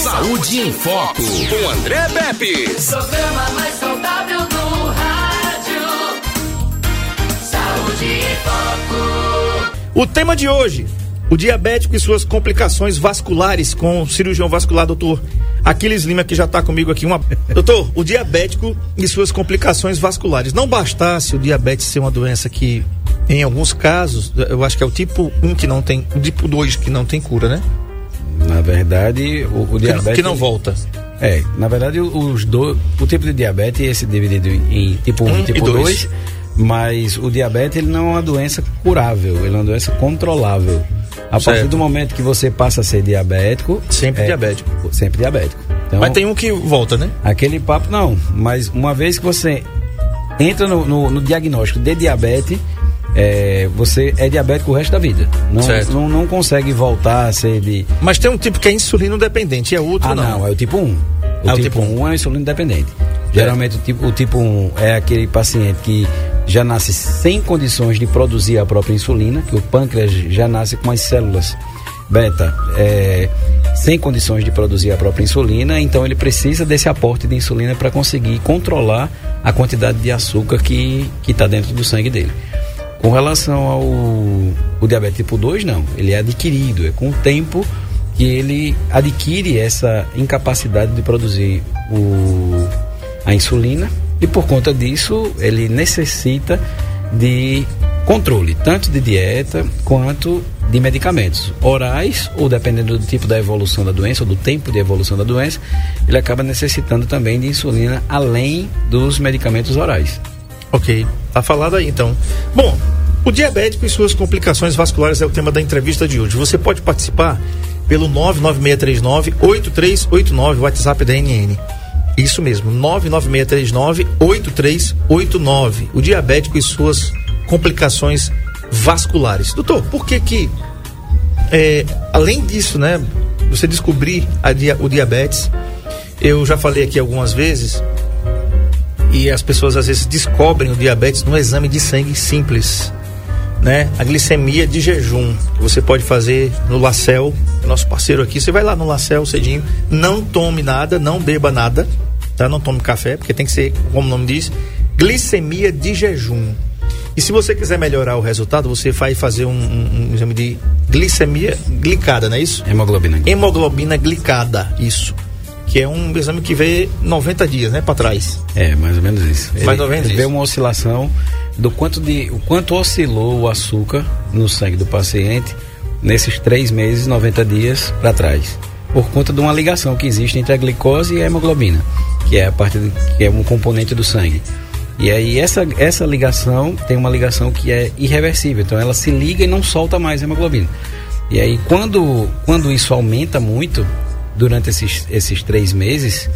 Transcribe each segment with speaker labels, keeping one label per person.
Speaker 1: Saúde em Foco, com André Pepe.
Speaker 2: Programa mais saudável do rádio. Saúde em Foco.
Speaker 3: O tema de hoje, o diabético e suas complicações vasculares com o cirurgião vascular, doutor Aquiles Lima, que já está comigo aqui. Uma... Doutor, o diabético e suas complicações vasculares. Não bastasse o diabetes ser uma doença que, em alguns casos, eu acho que é o tipo 1 que não tem, o tipo 2 que não tem cura, né?
Speaker 4: Na verdade, o, o diabetes.
Speaker 3: Que, não volta.
Speaker 4: É, na verdade, os do, o tipo de diabetes, esse dividido em, em tipo 1 um, e tipo 2, mas o diabetes ele não é uma doença curável, ele é uma doença controlável. A certo. partir do momento que você passa a ser diabético.
Speaker 3: Sempre é, diabético.
Speaker 4: Sempre diabético.
Speaker 3: Então, mas tem um que volta, né?
Speaker 4: Aquele papo não, mas uma vez que você entra no, no, no diagnóstico de diabetes, é, você é diabético o resto da vida. Não, não, não, consegue voltar a ser de.
Speaker 3: Mas tem um tipo que é insulino dependente, é outro
Speaker 4: ah,
Speaker 3: não.
Speaker 4: não, é o tipo 1. O, ah, tipo, o tipo 1 é insulino dependente. É. Geralmente o tipo, o tipo 1 é aquele paciente que já nasce sem condições de produzir a própria insulina, que o pâncreas já nasce com as células beta é, sem condições de produzir a própria insulina, então ele precisa desse aporte de insulina para conseguir controlar a quantidade de açúcar que está dentro do sangue dele. Com relação ao diabetes tipo 2, não, ele é adquirido, é com o tempo que ele adquire essa incapacidade de produzir o, a insulina. E por conta disso ele necessita de controle, tanto de dieta quanto de medicamentos. Orais ou dependendo do tipo da evolução da doença ou do tempo de evolução da doença, ele acaba necessitando também de insulina além dos medicamentos orais.
Speaker 3: Ok, tá falado aí então. Bom, o diabético e suas complicações vasculares é o tema da entrevista de hoje. Você pode participar pelo 99639 8389, WhatsApp da NN. Isso mesmo, 99639-8389. O diabético e suas complicações vasculares. Doutor, por que que, é, além disso, né, você descobrir dia, o diabetes, eu já falei aqui algumas vezes, e as pessoas às vezes descobrem o diabetes no exame de sangue simples, né? A glicemia de jejum, que você pode fazer no Lacel, nosso parceiro aqui, você vai lá no Lacel cedinho, não tome nada, não beba nada, tá? Não tome café, porque tem que ser, como o nome diz, glicemia de jejum. E se você quiser melhorar o resultado, você vai fazer um, um, um exame de glicemia glicada, não é isso?
Speaker 4: Hemoglobina.
Speaker 3: Hemoglobina glicada, isso. Que é um exame que vê 90 dias, né, para trás.
Speaker 4: É, mais ou menos isso.
Speaker 3: Mais ou menos
Speaker 4: isso. Vê uma oscilação do quanto de, o quanto oscilou o açúcar no sangue do paciente nesses três meses, 90 dias para trás por conta de uma ligação que existe entre a glicose e a hemoglobina, que é a parte de, que é um componente do sangue. E aí essa, essa ligação tem uma ligação que é irreversível, então ela se liga e não solta mais a hemoglobina. E aí quando, quando isso aumenta muito durante esses, esses três meses,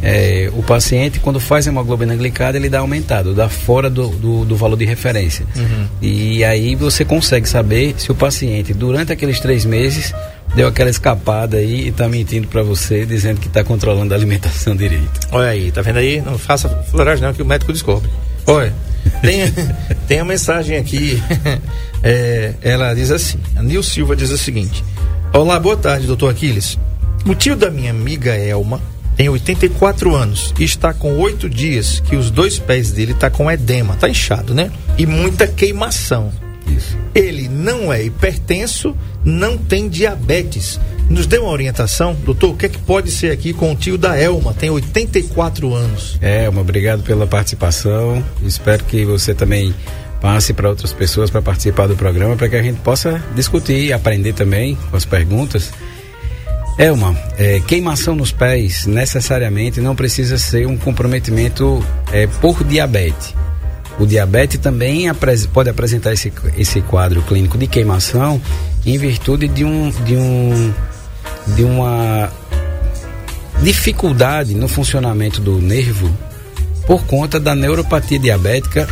Speaker 4: é, o paciente, quando faz hemoglobina glicada, ele dá aumentado, dá fora do, do, do valor de referência. Uhum. E aí você consegue saber se o paciente, durante aqueles três meses, deu aquela escapada aí e tá mentindo para você, dizendo que tá controlando a alimentação direito.
Speaker 3: Olha aí, tá vendo aí? Não faça floragem não, que o médico descobre. Olha, tem, tem uma mensagem aqui, é, ela diz assim, a Nil Silva diz o seguinte, Olá, boa tarde, doutor Aquiles. O tio da minha amiga Elma tem 84 anos e está com oito dias que os dois pés dele tá com edema, tá inchado, né? E muita queimação. Isso. Ele não é hipertenso, não tem diabetes. Nos dê uma orientação, doutor, o que é que pode ser aqui com o tio da Elma, tem 84 anos.
Speaker 4: Elma, obrigado pela participação. Espero que você também passe para outras pessoas para participar do programa, para que a gente possa discutir e aprender também com as perguntas. Elma, é, queimação nos pés necessariamente não precisa ser um comprometimento é, por diabetes. O diabetes também pode apresentar esse, esse quadro clínico de queimação em virtude de, um, de, um, de uma dificuldade no funcionamento do nervo por conta da neuropatia diabética,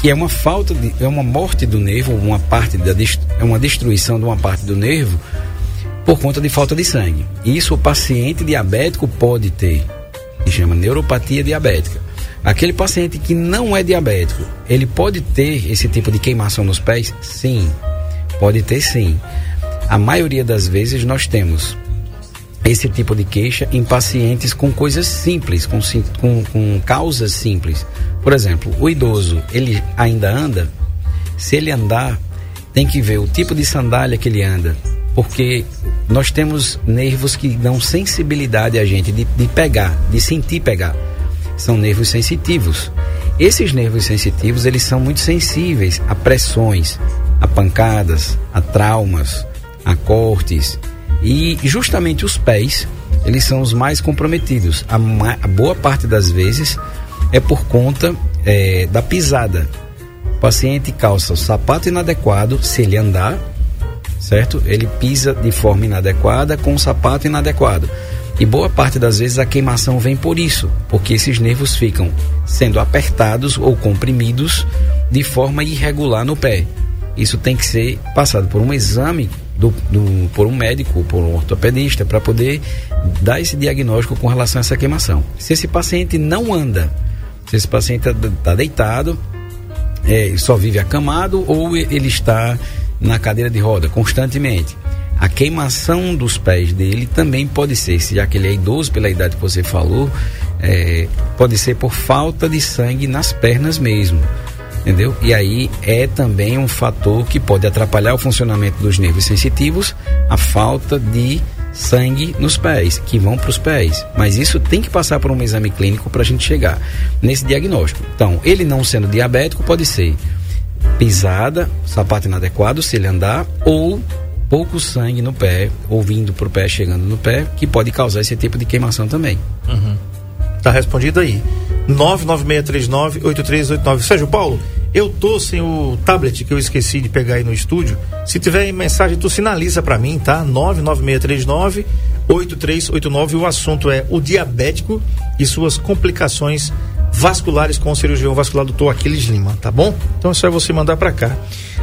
Speaker 4: que é uma falta de, é uma morte do nervo, uma parte da é uma destruição de uma parte do nervo por conta de falta de sangue. Isso o paciente diabético pode ter, que chama neuropatia diabética. Aquele paciente que não é diabético, ele pode ter esse tipo de queimação nos pés? Sim, pode ter sim. A maioria das vezes nós temos esse tipo de queixa em pacientes com coisas simples, com, com, com causas simples. Por exemplo, o idoso, ele ainda anda? Se ele andar, tem que ver o tipo de sandália que ele anda, porque nós temos nervos que dão sensibilidade a gente de, de pegar, de sentir pegar. São nervos sensitivos. Esses nervos sensitivos, eles são muito sensíveis a pressões, a pancadas, a traumas, a cortes. E justamente os pés, eles são os mais comprometidos. A, a boa parte das vezes é por conta é, da pisada. O paciente calça o sapato inadequado se ele andar certo? Ele pisa de forma inadequada com o sapato inadequado. E boa parte das vezes a queimação vem por isso, porque esses nervos ficam sendo apertados ou comprimidos de forma irregular no pé. Isso tem que ser passado por um exame do, do, por um médico, por um ortopedista, para poder dar esse diagnóstico com relação a essa queimação. Se esse paciente não anda, se esse paciente está tá deitado, é, só vive acamado ou ele está na cadeira de roda constantemente. A queimação dos pés dele também pode ser, já que ele é idoso pela idade que você falou, é, pode ser por falta de sangue nas pernas mesmo. Entendeu? E aí é também um fator que pode atrapalhar o funcionamento dos nervos sensitivos, a falta de sangue nos pés, que vão para os pés. Mas isso tem que passar por um exame clínico para a gente chegar nesse diagnóstico. Então, ele não sendo diabético, pode ser pisada, sapato inadequado se ele andar, ou pouco sangue no pé, ou vindo para o pé, chegando no pé, que pode causar esse tipo de queimação também.
Speaker 3: Uhum. Tá respondido aí. 996398389. Sérgio Paulo, eu tô sem o tablet que eu esqueci de pegar aí no estúdio. Se tiver mensagem, tu sinaliza para mim, tá? 99639 8389. O assunto é o diabético e suas complicações vasculares com o cirurgião vascular doutor Aquiles Lima, tá bom? Então é só você mandar para cá.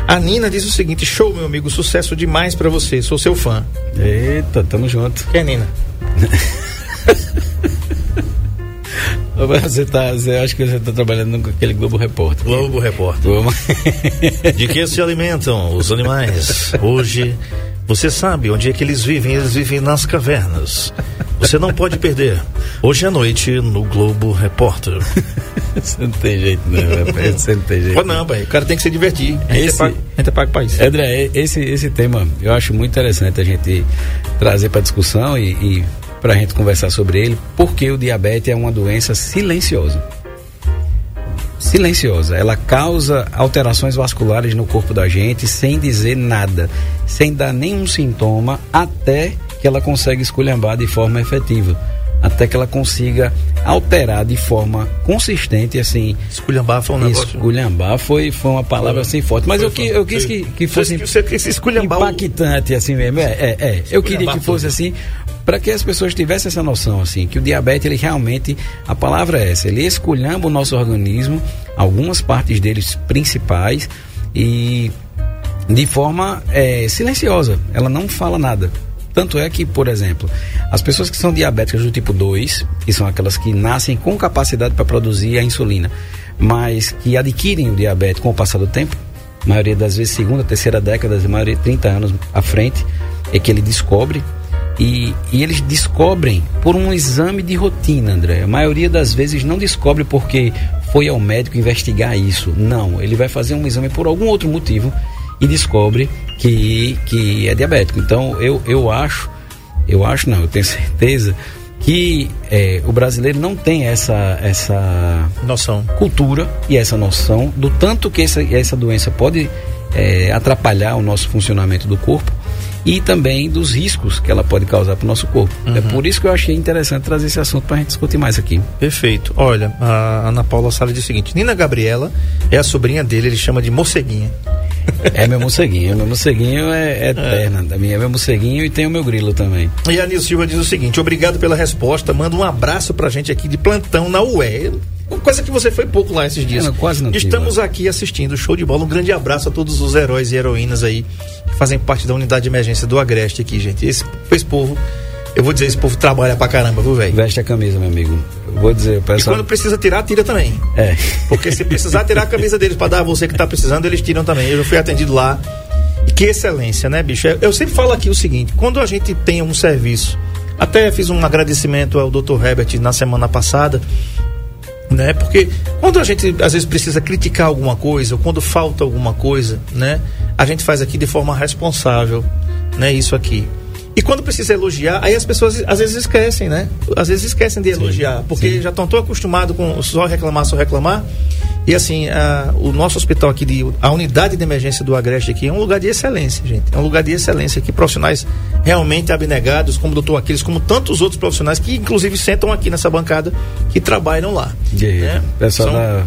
Speaker 3: A Nina diz o seguinte: show, meu amigo, sucesso demais para você, sou seu fã.
Speaker 4: Eita, tamo junto.
Speaker 3: Quem é Nina?
Speaker 4: Você tá, você acha que você está trabalhando com aquele Globo Repórter?
Speaker 3: Globo Repórter. Globo... De que se alimentam os animais? Hoje, você sabe onde é que eles vivem? Eles vivem nas cavernas. Você não pode perder. Hoje à noite no Globo Repórter.
Speaker 4: Você não tem jeito, não. Você não tem jeito.
Speaker 3: Pode não, pai. O cara tem que se divertir. A gente, esse, é pago, a gente é pago pra isso.
Speaker 4: André, esse, esse tema eu acho muito interessante a gente trazer para discussão e, e para a gente conversar sobre ele, porque o diabetes é uma doença silenciosa. Silenciosa. Ela causa alterações vasculares no corpo da gente sem dizer nada, sem dar nenhum sintoma, até que ela consegue esculhambar de forma efetiva até que ela consiga alterar de forma consistente assim
Speaker 3: esculhambar foi um negócio.
Speaker 4: esculhambar foi, foi uma palavra assim forte. Mas eu, eu quis que, que fosse impactante assim mesmo. É, é, é. eu queria que fosse assim para que as pessoas tivessem essa noção assim que o diabetes ele realmente a palavra é essa ele esculhamba o nosso organismo algumas partes deles principais e de forma é, silenciosa. Ela não fala nada tanto é que, por exemplo, as pessoas que são diabéticas do tipo 2, que são aquelas que nascem com capacidade para produzir a insulina, mas que adquirem o diabetes com o passar do tempo, maioria das vezes segunda, terceira década, maioria 30 anos à frente, é que ele descobre e, e, eles descobrem por um exame de rotina, André. A maioria das vezes não descobre porque foi ao médico investigar isso. Não, ele vai fazer um exame por algum outro motivo e descobre que, que é diabético. Então eu, eu acho, eu acho não, eu tenho certeza que é, o brasileiro não tem essa, essa
Speaker 3: noção,
Speaker 4: cultura e essa noção do tanto que essa, essa doença pode é, atrapalhar o nosso funcionamento do corpo e também dos riscos que ela pode causar para o nosso corpo. É uhum. É por isso que eu achei interessante trazer esse assunto para a gente discutir mais aqui.
Speaker 3: Perfeito. Olha, a Ana Paula Sala diz o seguinte: Nina Gabriela é a sobrinha dele, ele chama de Moceguinha.
Speaker 4: É meu morceguinho, meu morceguinho é, é eterna. É. Minha é meu morceguinho e tem o meu grilo também.
Speaker 3: E a Nil Silva diz o seguinte: obrigado pela resposta. Manda um abraço pra gente aqui de plantão na UE. Coisa que você foi pouco lá esses dias.
Speaker 4: não, quase não
Speaker 3: Estamos tive, aqui assistindo show de bola. Um grande abraço a todos os heróis e heroínas aí que fazem parte da unidade de emergência do Agreste aqui, gente. Esse, esse povo eu vou dizer, esse povo trabalha pra caramba, viu, velho?
Speaker 4: Veste a camisa, meu amigo. Vou dizer,
Speaker 3: pessoal... E quando precisa tirar, tira também.
Speaker 4: É.
Speaker 3: Porque se precisar tirar a camisa deles para dar a você que tá precisando, eles tiram também. Eu já fui atendido lá. E que excelência, né, bicho? Eu sempre falo aqui o seguinte: quando a gente tem um serviço Até fiz um agradecimento ao Dr. Herbert na semana passada, né? Porque quando a gente às vezes precisa criticar alguma coisa, ou quando falta alguma coisa, né? A gente faz aqui de forma responsável, né? Isso aqui. E quando precisa elogiar, aí as pessoas às vezes esquecem, né? Às vezes esquecem de elogiar, porque sim. já estão tão acostumados com só reclamar, só reclamar. E assim, a, o nosso hospital aqui, de, a unidade de emergência do Agreste aqui é um lugar de excelência, gente. É um lugar de excelência aqui, profissionais realmente abnegados, como o doutor Aquiles, como tantos outros profissionais que inclusive sentam aqui nessa bancada, que trabalham lá.
Speaker 4: Guerreiro. Né? Pessoal São... da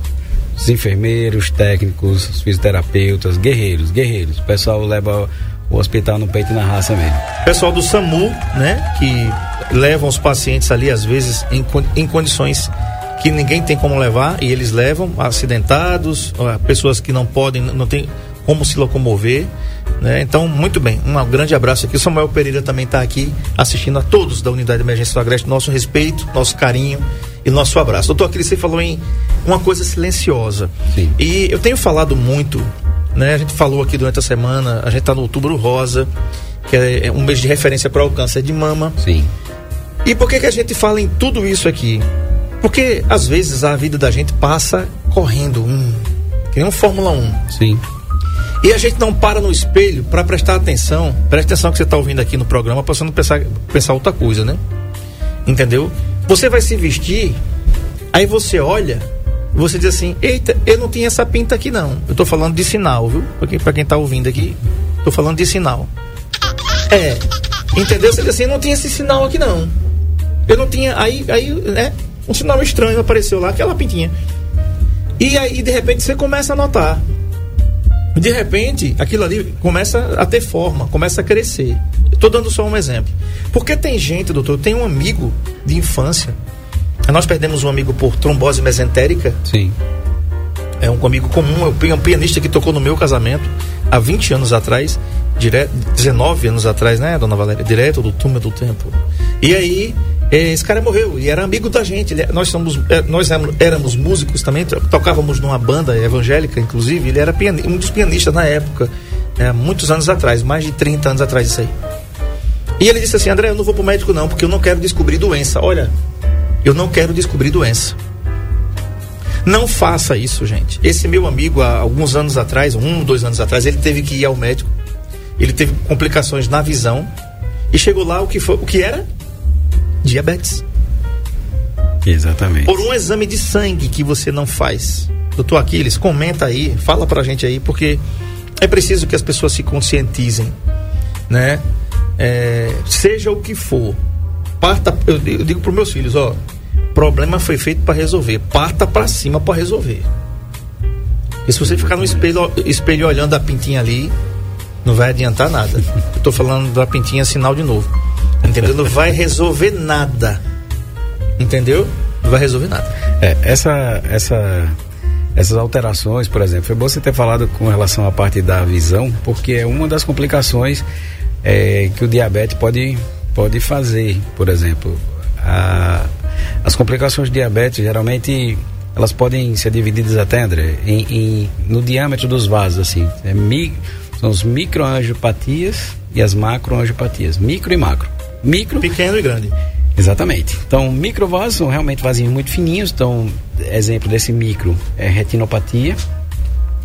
Speaker 4: os enfermeiros, técnicos, os fisioterapeutas, guerreiros, guerreiros. O pessoal leva o hospital no peito e na raça mesmo.
Speaker 3: Pessoal do SAMU, né, que levam os pacientes ali às vezes em, em condições que ninguém tem como levar e eles levam acidentados, pessoas que não podem, não tem como se locomover. Né? Então, muito bem, um grande abraço aqui. O Samuel Pereira também está aqui assistindo a todos da Unidade de Emergência do Agreste. Nosso respeito, nosso carinho e nosso abraço. Doutor Aquiles, você falou em uma coisa silenciosa. Sim. E eu tenho falado muito né? A gente falou aqui durante a semana, a gente está no Outubro Rosa, que é, é um mês de referência para o câncer de mama.
Speaker 4: Sim.
Speaker 3: E por que, que a gente fala em tudo isso aqui? Porque às vezes a vida da gente passa correndo, hum, que nem um Fórmula 1.
Speaker 4: Sim.
Speaker 3: E a gente não para no espelho para prestar atenção. Presta atenção que você está ouvindo aqui no programa, para você não pensar, pensar outra coisa, né? Entendeu? Você vai se vestir, aí você olha você diz assim: eita, eu não tinha essa pinta aqui não. Eu tô falando de sinal, viu? Pra quem, tá ouvindo aqui, tô falando de sinal. É, entendeu? Você diz assim: não tinha esse sinal aqui não. Eu não tinha. Aí, aí, né? Um sinal estranho apareceu lá, aquela pintinha. E aí, de repente, você começa a notar. De repente, aquilo ali começa a ter forma, começa a crescer. Estou dando só um exemplo. Porque tem gente, doutor, tem um amigo de infância nós perdemos um amigo por trombose mesentérica.
Speaker 4: Sim.
Speaker 3: É um amigo comum, é um pianista que tocou no meu casamento há 20 anos atrás, direto, 19 anos atrás, né, dona Valéria? Direto do túmulo do tempo. E aí, é, esse cara morreu e era amigo da gente. Ele, nós, somos, é, nós éramos músicos também, tocávamos numa banda evangélica, inclusive. Ele era um dos pianistas na época, é, muitos anos atrás, mais de 30 anos atrás disso aí. E ele disse assim: André, eu não vou pro médico não, porque eu não quero descobrir doença. Olha, eu não quero descobrir doença. Não faça isso, gente. Esse meu amigo, há alguns anos atrás, um, dois anos atrás, ele teve que ir ao médico. Ele teve complicações na visão. E chegou lá o que, foi, o que era? Diabetes.
Speaker 4: Exatamente.
Speaker 3: Por um exame de sangue que você não faz. Doutor Aquiles, comenta aí, fala pra gente aí, porque é preciso que as pessoas se conscientizem, né? É, seja o que for, parta, eu digo para meus filhos, ó, problema foi feito para resolver, parta para cima para resolver. E se você ficar no espelho, espelho olhando a pintinha ali, não vai adiantar nada. Eu tô falando da pintinha sinal de novo. Entendeu? Não vai resolver nada. Entendeu? Não vai resolver nada.
Speaker 4: É, essa essa essas alterações, por exemplo, foi bom você ter falado com relação à parte da visão, porque é uma das complicações é, que o diabetes pode pode fazer, por exemplo, a, as complicações de diabetes geralmente elas podem ser divididas até, André, em, em no diâmetro dos vasos, assim. É mi, são as microangiopatias e as macroangiopatias. Micro e macro. Micro.
Speaker 3: Pequeno e grande.
Speaker 4: Exatamente. Então, microvasos são realmente vasinhos muito fininhos. Então, exemplo desse micro é retinopatia,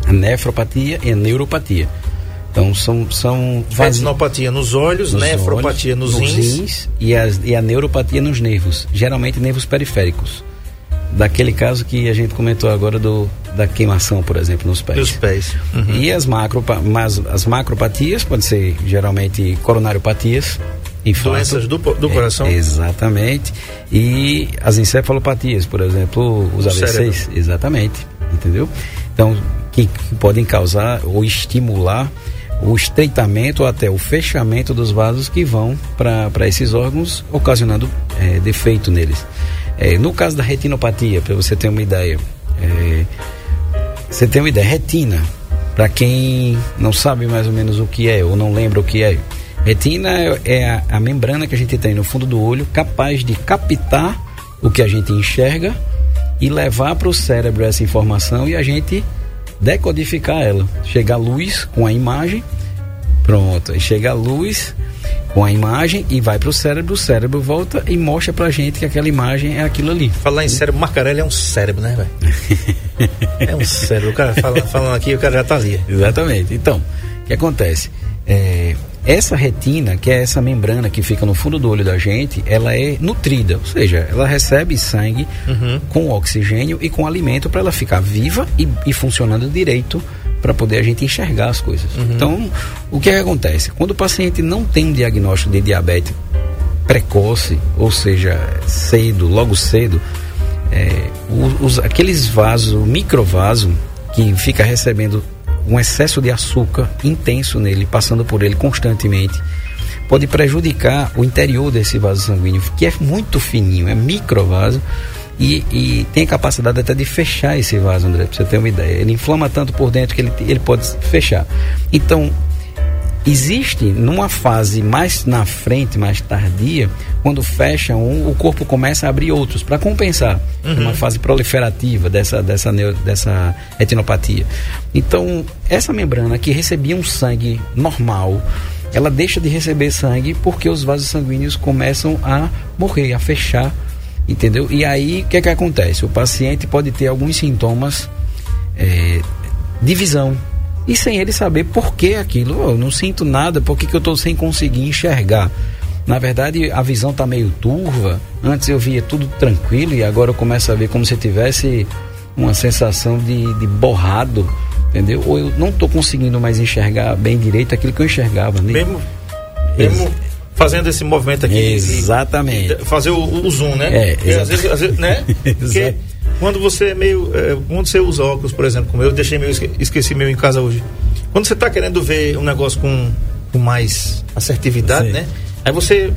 Speaker 4: nefropatia e neuropatia. Então são são
Speaker 3: retinopatia nos olhos, nos nefropatia olhos, nos, nos rins, rins
Speaker 4: e, a, e a neuropatia nos nervos, geralmente nervos periféricos. Daquele caso que a gente comentou agora do da queimação, por exemplo, nos pés.
Speaker 3: Nos pés.
Speaker 4: Uhum. E as macro mas as macropatias podem ser geralmente coronariopatias,
Speaker 3: infarto, doenças do, do coração.
Speaker 4: É, exatamente. E as encefalopatias, por exemplo, os o AVCs, cérebro. exatamente, entendeu? Então, que, que podem causar ou estimular o estreitamento ou até o fechamento dos vasos que vão para esses órgãos, ocasionando é, defeito neles. É, no caso da retinopatia, para você ter uma ideia, é, você tem uma ideia, retina, para quem não sabe mais ou menos o que é ou não lembra o que é, retina é, é a, a membrana que a gente tem no fundo do olho capaz de captar o que a gente enxerga e levar para o cérebro essa informação e a gente decodificar ela. Chega a luz com a imagem, pronto. Aí chega a luz com a imagem e vai para o cérebro, o cérebro volta e mostra pra gente que aquela imagem é aquilo ali.
Speaker 3: Falar em cérebro, Marcarelli é um cérebro, né, velho? é um cérebro. O cara fala, falando aqui, o cara já tá ali.
Speaker 4: Exatamente. Então, o que acontece? É, essa retina, que é essa membrana que fica no fundo do olho da gente, ela é nutrida, ou seja, ela recebe sangue
Speaker 3: Uhum.
Speaker 4: com oxigênio e com alimento para ela ficar viva e, e funcionando direito para poder a gente enxergar as coisas. Então, o que, é que acontece? Quando o paciente não tem um diagnóstico de diabetes precoce, ou seja, cedo, logo cedo, é, os, aqueles vasos, microvaso, que fica recebendo um excesso de açúcar intenso nele, passando por ele constantemente, pode prejudicar o interior desse vaso sanguíneo, que é muito fininho, é microvaso, e, e tem capacidade até de fechar esse vaso, André, pra você ter uma ideia. Ele inflama tanto por dentro que ele, ele pode fechar. Então, existe numa fase mais na frente, mais tardia, quando fecha um, o corpo começa a abrir outros para compensar uma fase proliferativa dessa dessa dessa retinopatia. Então, essa membrana que recebia um sangue normal, ela deixa de receber sangue porque os vasos sanguíneos começam a morrer, a fechar, entendeu? E aí, o que é que acontece? O paciente pode ter alguns sintomas é, de visão. E sem ele saber por que aquilo. "Oh, eu não sinto nada, por que, que eu estou sem conseguir enxergar? Na verdade, a visão está meio turva. Antes eu via tudo tranquilo e agora eu começo a ver como se tivesse uma sensação de, de borrado, entendeu? Ou eu não estou conseguindo mais enxergar bem direito aquilo que eu enxergava. né?
Speaker 3: Mesmo, mesmo fazendo esse movimento aqui.
Speaker 4: Exatamente.
Speaker 3: fazer o, o zoom, né?
Speaker 4: É,
Speaker 3: Porque às vezes, às vezes, né? Porque. Quando você é meio. é, quando você usa óculos, por exemplo, como eu deixei meu, esque- esqueci meu em casa hoje. Quando você está querendo ver um negócio com, com mais assertividade,
Speaker 4: Sim.
Speaker 3: né? Aí você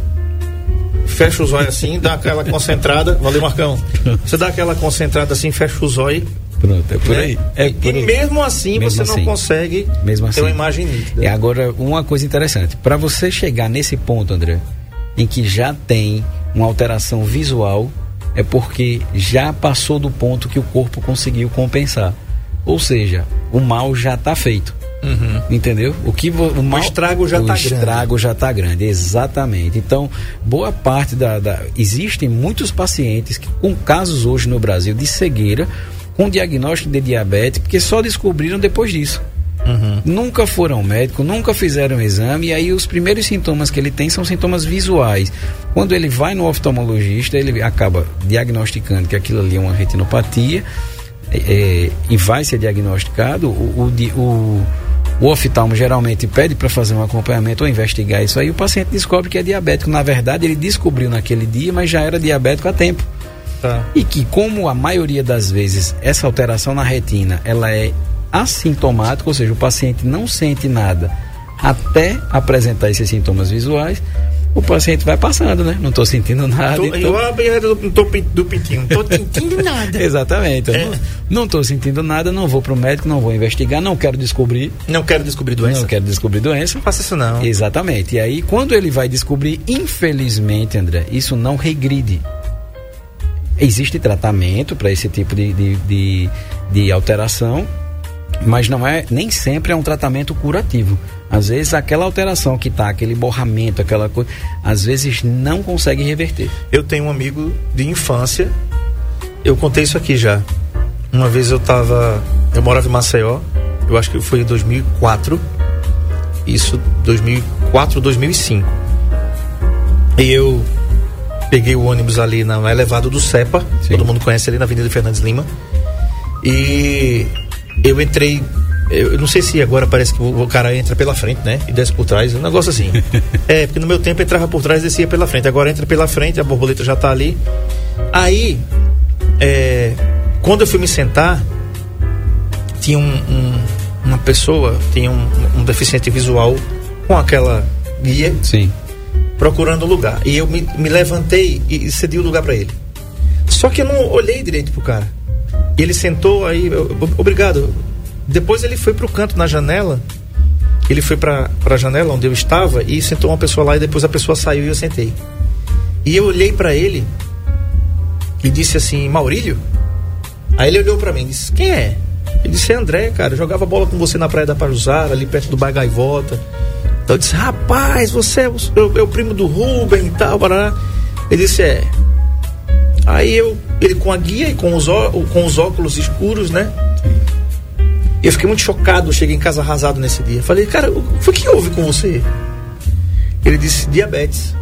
Speaker 3: fecha os olhos assim, dá aquela concentrada. Valeu, Marcão. Você dá aquela concentrada assim, fecha os olhos.
Speaker 4: Pronto, é por
Speaker 3: né?
Speaker 4: aí. É
Speaker 3: e,
Speaker 4: por
Speaker 3: e
Speaker 4: aí.
Speaker 3: mesmo assim
Speaker 4: Mesmo
Speaker 3: você não
Speaker 4: assim.
Speaker 3: consegue
Speaker 4: Mesmo
Speaker 3: ter
Speaker 4: assim.
Speaker 3: uma imagem nítida.
Speaker 4: E agora, uma coisa interessante. Para você chegar nesse ponto, André, em que já tem uma alteração visual, é porque já passou do ponto que o corpo conseguiu compensar. Ou seja, o mal já está feito. Entendeu? O que o, mal,
Speaker 3: estrago já
Speaker 4: o
Speaker 3: tá grande.
Speaker 4: estrago já está grande, exatamente. Então, boa parte da, da- existem muitos pacientes que, com casos hoje no Brasil de cegueira, com diagnóstico de diabetes, porque só descobriram depois disso. Nunca foram ao médico, nunca fizeram um exame, e aí os primeiros sintomas que ele tem são sintomas visuais. Quando ele vai no oftalmologista, ele acaba diagnosticando que aquilo ali é uma retinopatia é, é, e vai ser diagnosticado. O, o, o, o oftalmo geralmente pede para fazer um acompanhamento ou investigar isso aí. O paciente descobre que é diabético. Na verdade, ele descobriu naquele dia, mas já era diabético há tempo.
Speaker 3: Tá.
Speaker 4: E que como a maioria das vezes essa alteração na retina ela é assintomática, ou seja, o paciente não sente nada até apresentar esses sintomas visuais, o paciente vai passando, né? Não estou sentindo nada.
Speaker 3: Tô,
Speaker 4: então-
Speaker 3: Igual a banheira do, do, do pintinho. Não tô sentindo nada.
Speaker 4: Exatamente.
Speaker 3: É.
Speaker 4: Não, não estou sentindo nada, não vou para o médico, não vou investigar, não quero descobrir,
Speaker 3: Não quero descobrir doença.
Speaker 4: não quero descobrir doença.
Speaker 3: Não faça isso não.
Speaker 4: Exatamente. E aí, quando ele vai descobrir, infelizmente, André, isso não regride. Existe tratamento para esse tipo de, de, de, de alteração, mas não é nem sempre é um tratamento curativo. Às vezes aquela alteração que tá, aquele borramento, aquela coisa, às vezes não consegue reverter.
Speaker 3: Eu tenho um amigo de infância. Eu contei isso aqui já. Uma vez eu tava. Eu morava em Maceió. Eu acho que foi em 2004. Isso, 2004, 2005. E eu peguei o ônibus ali na elevado do CEPA.
Speaker 4: Sim.
Speaker 3: Todo mundo conhece ali na Avenida Fernandes Lima. E eu entrei. Eu não sei se agora parece que o o cara entra pela frente, né? E desce por trás. Um negócio assim. é, porque no meu tempo entrava por trás e descia pela frente. Agora entra pela frente, a borboleta já tá ali. Aí, é, quando eu fui me sentar, tinha um, um- uma pessoa, tinha um, um deficiente visual com aquela guia
Speaker 4: Sim.
Speaker 3: procurando lugar. E eu me, me levantei e cedi o lugar para ele. Só que eu não olhei direito pro cara. Ele sentou aí, obrigado. Depois ele foi pro canto na janela. Ele foi pra, pra janela onde eu estava e sentou uma pessoa lá e depois a pessoa saiu e eu sentei. E eu olhei para ele e disse assim: Maurílio? Aí ele olhou para mim e disse: Quem é? Ele disse: É André, cara. Jogava bola com você na praia da Pajuzara, ali perto do Bar Gaivota. Eu disse, rapaz, você é o, é, o primo do Rubem e tal, barará. Ele disse, é. Aí eu, ele com a guia e com os, ó- com os óculos escuros, né? Eu fiquei muito chocado, eu cheguei em casa arrasado nesse dia. Falei, cara, o foi que houve com você? Ele disse, diabetes.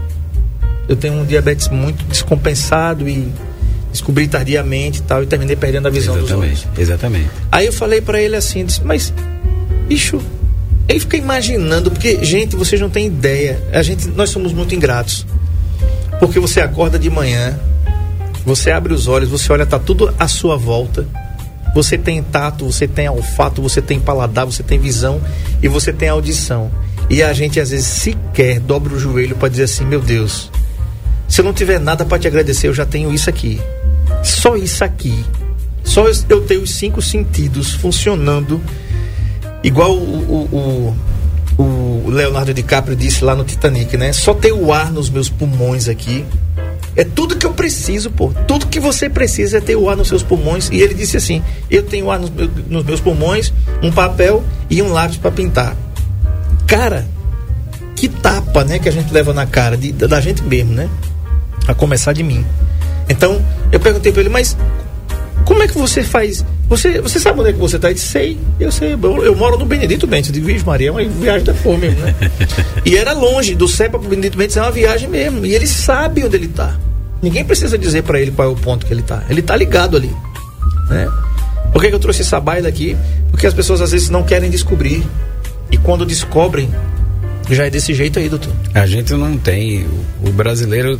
Speaker 3: Eu tenho um diabetes muito descompensado e descobri tardiamente e tal, e terminei perdendo a visão dos olhos.
Speaker 4: Exatamente, exatamente.
Speaker 3: Aí eu falei pra ele assim, disse, mas, bicho, ele fica imaginando, porque, gente, vocês não têm ideia. A gente, nós somos muito ingratos. Porque você acorda de manhã, você abre os olhos, você olha, tá tudo à sua volta. Você tem tato, você tem olfato, você tem paladar, você tem visão e você tem audição. E a gente às vezes sequer dobra o joelho para dizer assim, meu Deus, se eu não tiver nada para te agradecer, eu já tenho isso aqui. Só isso aqui. Só eu tenho os cinco sentidos funcionando igual o, o, o, o Leonardo DiCaprio disse lá no Titanic, né? Só ter o ar nos meus pulmões aqui. É tudo que eu preciso, pô. Tudo que você precisa é ter o ar nos seus pulmões. E ele disse assim: Eu tenho ar nos, meus- nos meus pulmões, um papel e um lápis para pintar. Cara, que tapa, né, que a gente leva na cara de- da gente mesmo, né? A começar de mim. Então, eu perguntei para ele, mas como é que você faz? Você, você sabe onde é que você está? Ele disse, sei, eu sei. Eu, eu moro no Benedito Bentes. Eu digo, Vixe Maria, é uma viagem da porra mesmo, né? e era longe, do Cepa para o Benedito Bentes é uma viagem mesmo. E ele sabe onde ele está. Ninguém precisa dizer para ele qual é o ponto que ele está. Ele está ligado ali. Né? Por que, que eu trouxe essa baila aqui? Porque as pessoas às vezes não querem descobrir. E quando descobrem, já é desse jeito aí, doutor.
Speaker 4: A gente não tem, o brasileiro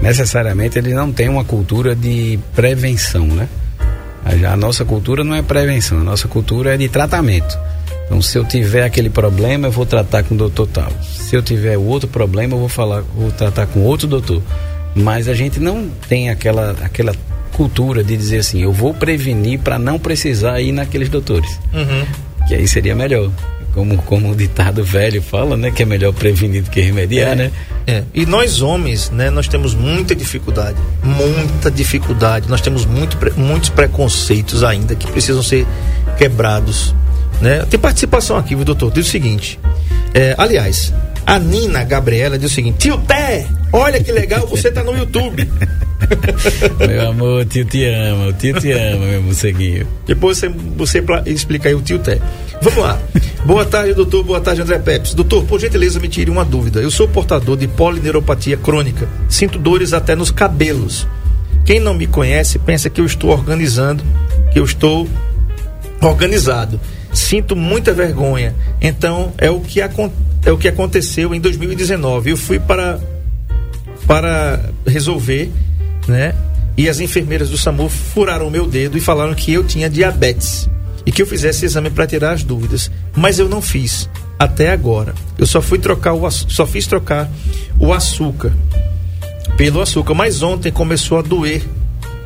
Speaker 4: necessariamente ele não tem uma cultura de prevenção, né? A, a nossa cultura não é prevenção, a nossa cultura é de tratamento. Então, se eu tiver aquele problema, eu vou tratar com o doutor tal. Se eu tiver outro problema, eu vou falar, vou tratar com outro doutor. Mas a gente não tem aquela, aquela cultura de dizer assim, eu vou prevenir para não precisar ir naqueles doutores. Que aí seria melhor. Como, como o ditado velho fala, né? Que é melhor prevenir do que remediar, né?
Speaker 3: É. E nós homens, né, nós temos muita dificuldade, muita dificuldade. Nós temos muito, muitos preconceitos ainda que precisam ser quebrados, né? Tem participação aqui, viu, doutor? Diz o seguinte. é, aliás, a Nina Gabriela diz o seguinte: Tio Té, olha que legal, você tá no YouTube.
Speaker 4: Meu amor, o tio te ama, o tio te ama, meu morceguinho.
Speaker 3: Depois você, você explica aí o tio Té. Vamos lá. Boa tarde, doutor. Boa tarde, André Pepes. Doutor, por gentileza, me tire uma dúvida. Eu sou portador de polineuropatia crônica. Sinto dores até nos cabelos. Quem não me conhece pensa que eu estou organizando, que eu estou organizado. Sinto muita vergonha. Então, é o que, é o que aconteceu em 2019. Eu fui para para resolver, né? E as enfermeiras do SAMU furaram meu dedo e falaram que eu tinha diabetes e que eu fizesse exame para tirar as dúvidas, mas eu não fiz até agora. Eu só fui trocar o só fiz trocar o açúcar pelo açúcar, mas ontem começou a doer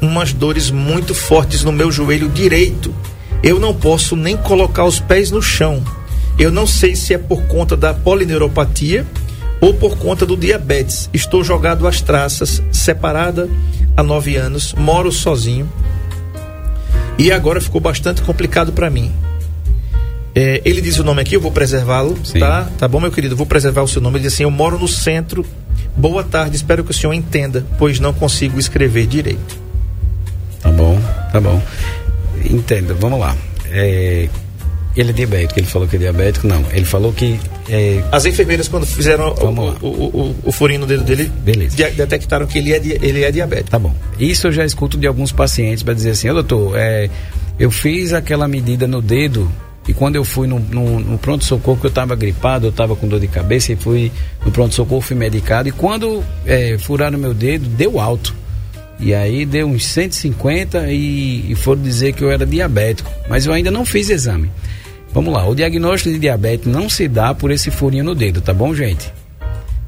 Speaker 3: umas dores muito fortes no meu joelho direito. Eu não posso nem colocar os pés no chão. Eu não sei se é por conta da polineuropatia ou por conta do diabetes. Estou jogado às traças, separada há nove anos, moro sozinho e agora ficou bastante complicado para mim. É, ele diz o nome aqui, eu vou preservá-lo, tá? Tá bom, meu querido? Vou preservar o seu nome. Ele diz assim: Eu moro no centro. Boa tarde, espero que o senhor entenda, pois não consigo escrever direito.
Speaker 4: Tá bom, tá bom. Entenda, vamos lá. É, ele é diabético, ele falou que é diabético? Não, ele falou que. É,
Speaker 3: As enfermeiras, quando fizeram o, o, o, o- furinho no dedo dele,
Speaker 4: Beleza.
Speaker 3: de- detectaram que ele é, ele é diabético.
Speaker 4: Tá bom. Isso eu já escuto de alguns pacientes para dizer assim, ô doutor, é, eu fiz aquela medida no dedo e quando eu fui no, no- no pronto-socorro, que eu estava gripado, eu estava com dor de cabeça e fui no pronto-socorro, fui medicado e quando é, furaram meu dedo, deu alto. E aí deu uns 150 e, e foram dizer que eu era diabético. Mas eu ainda não fiz exame. Vamos lá, o diagnóstico de diabetes não se dá por esse furinho no dedo, tá bom, gente?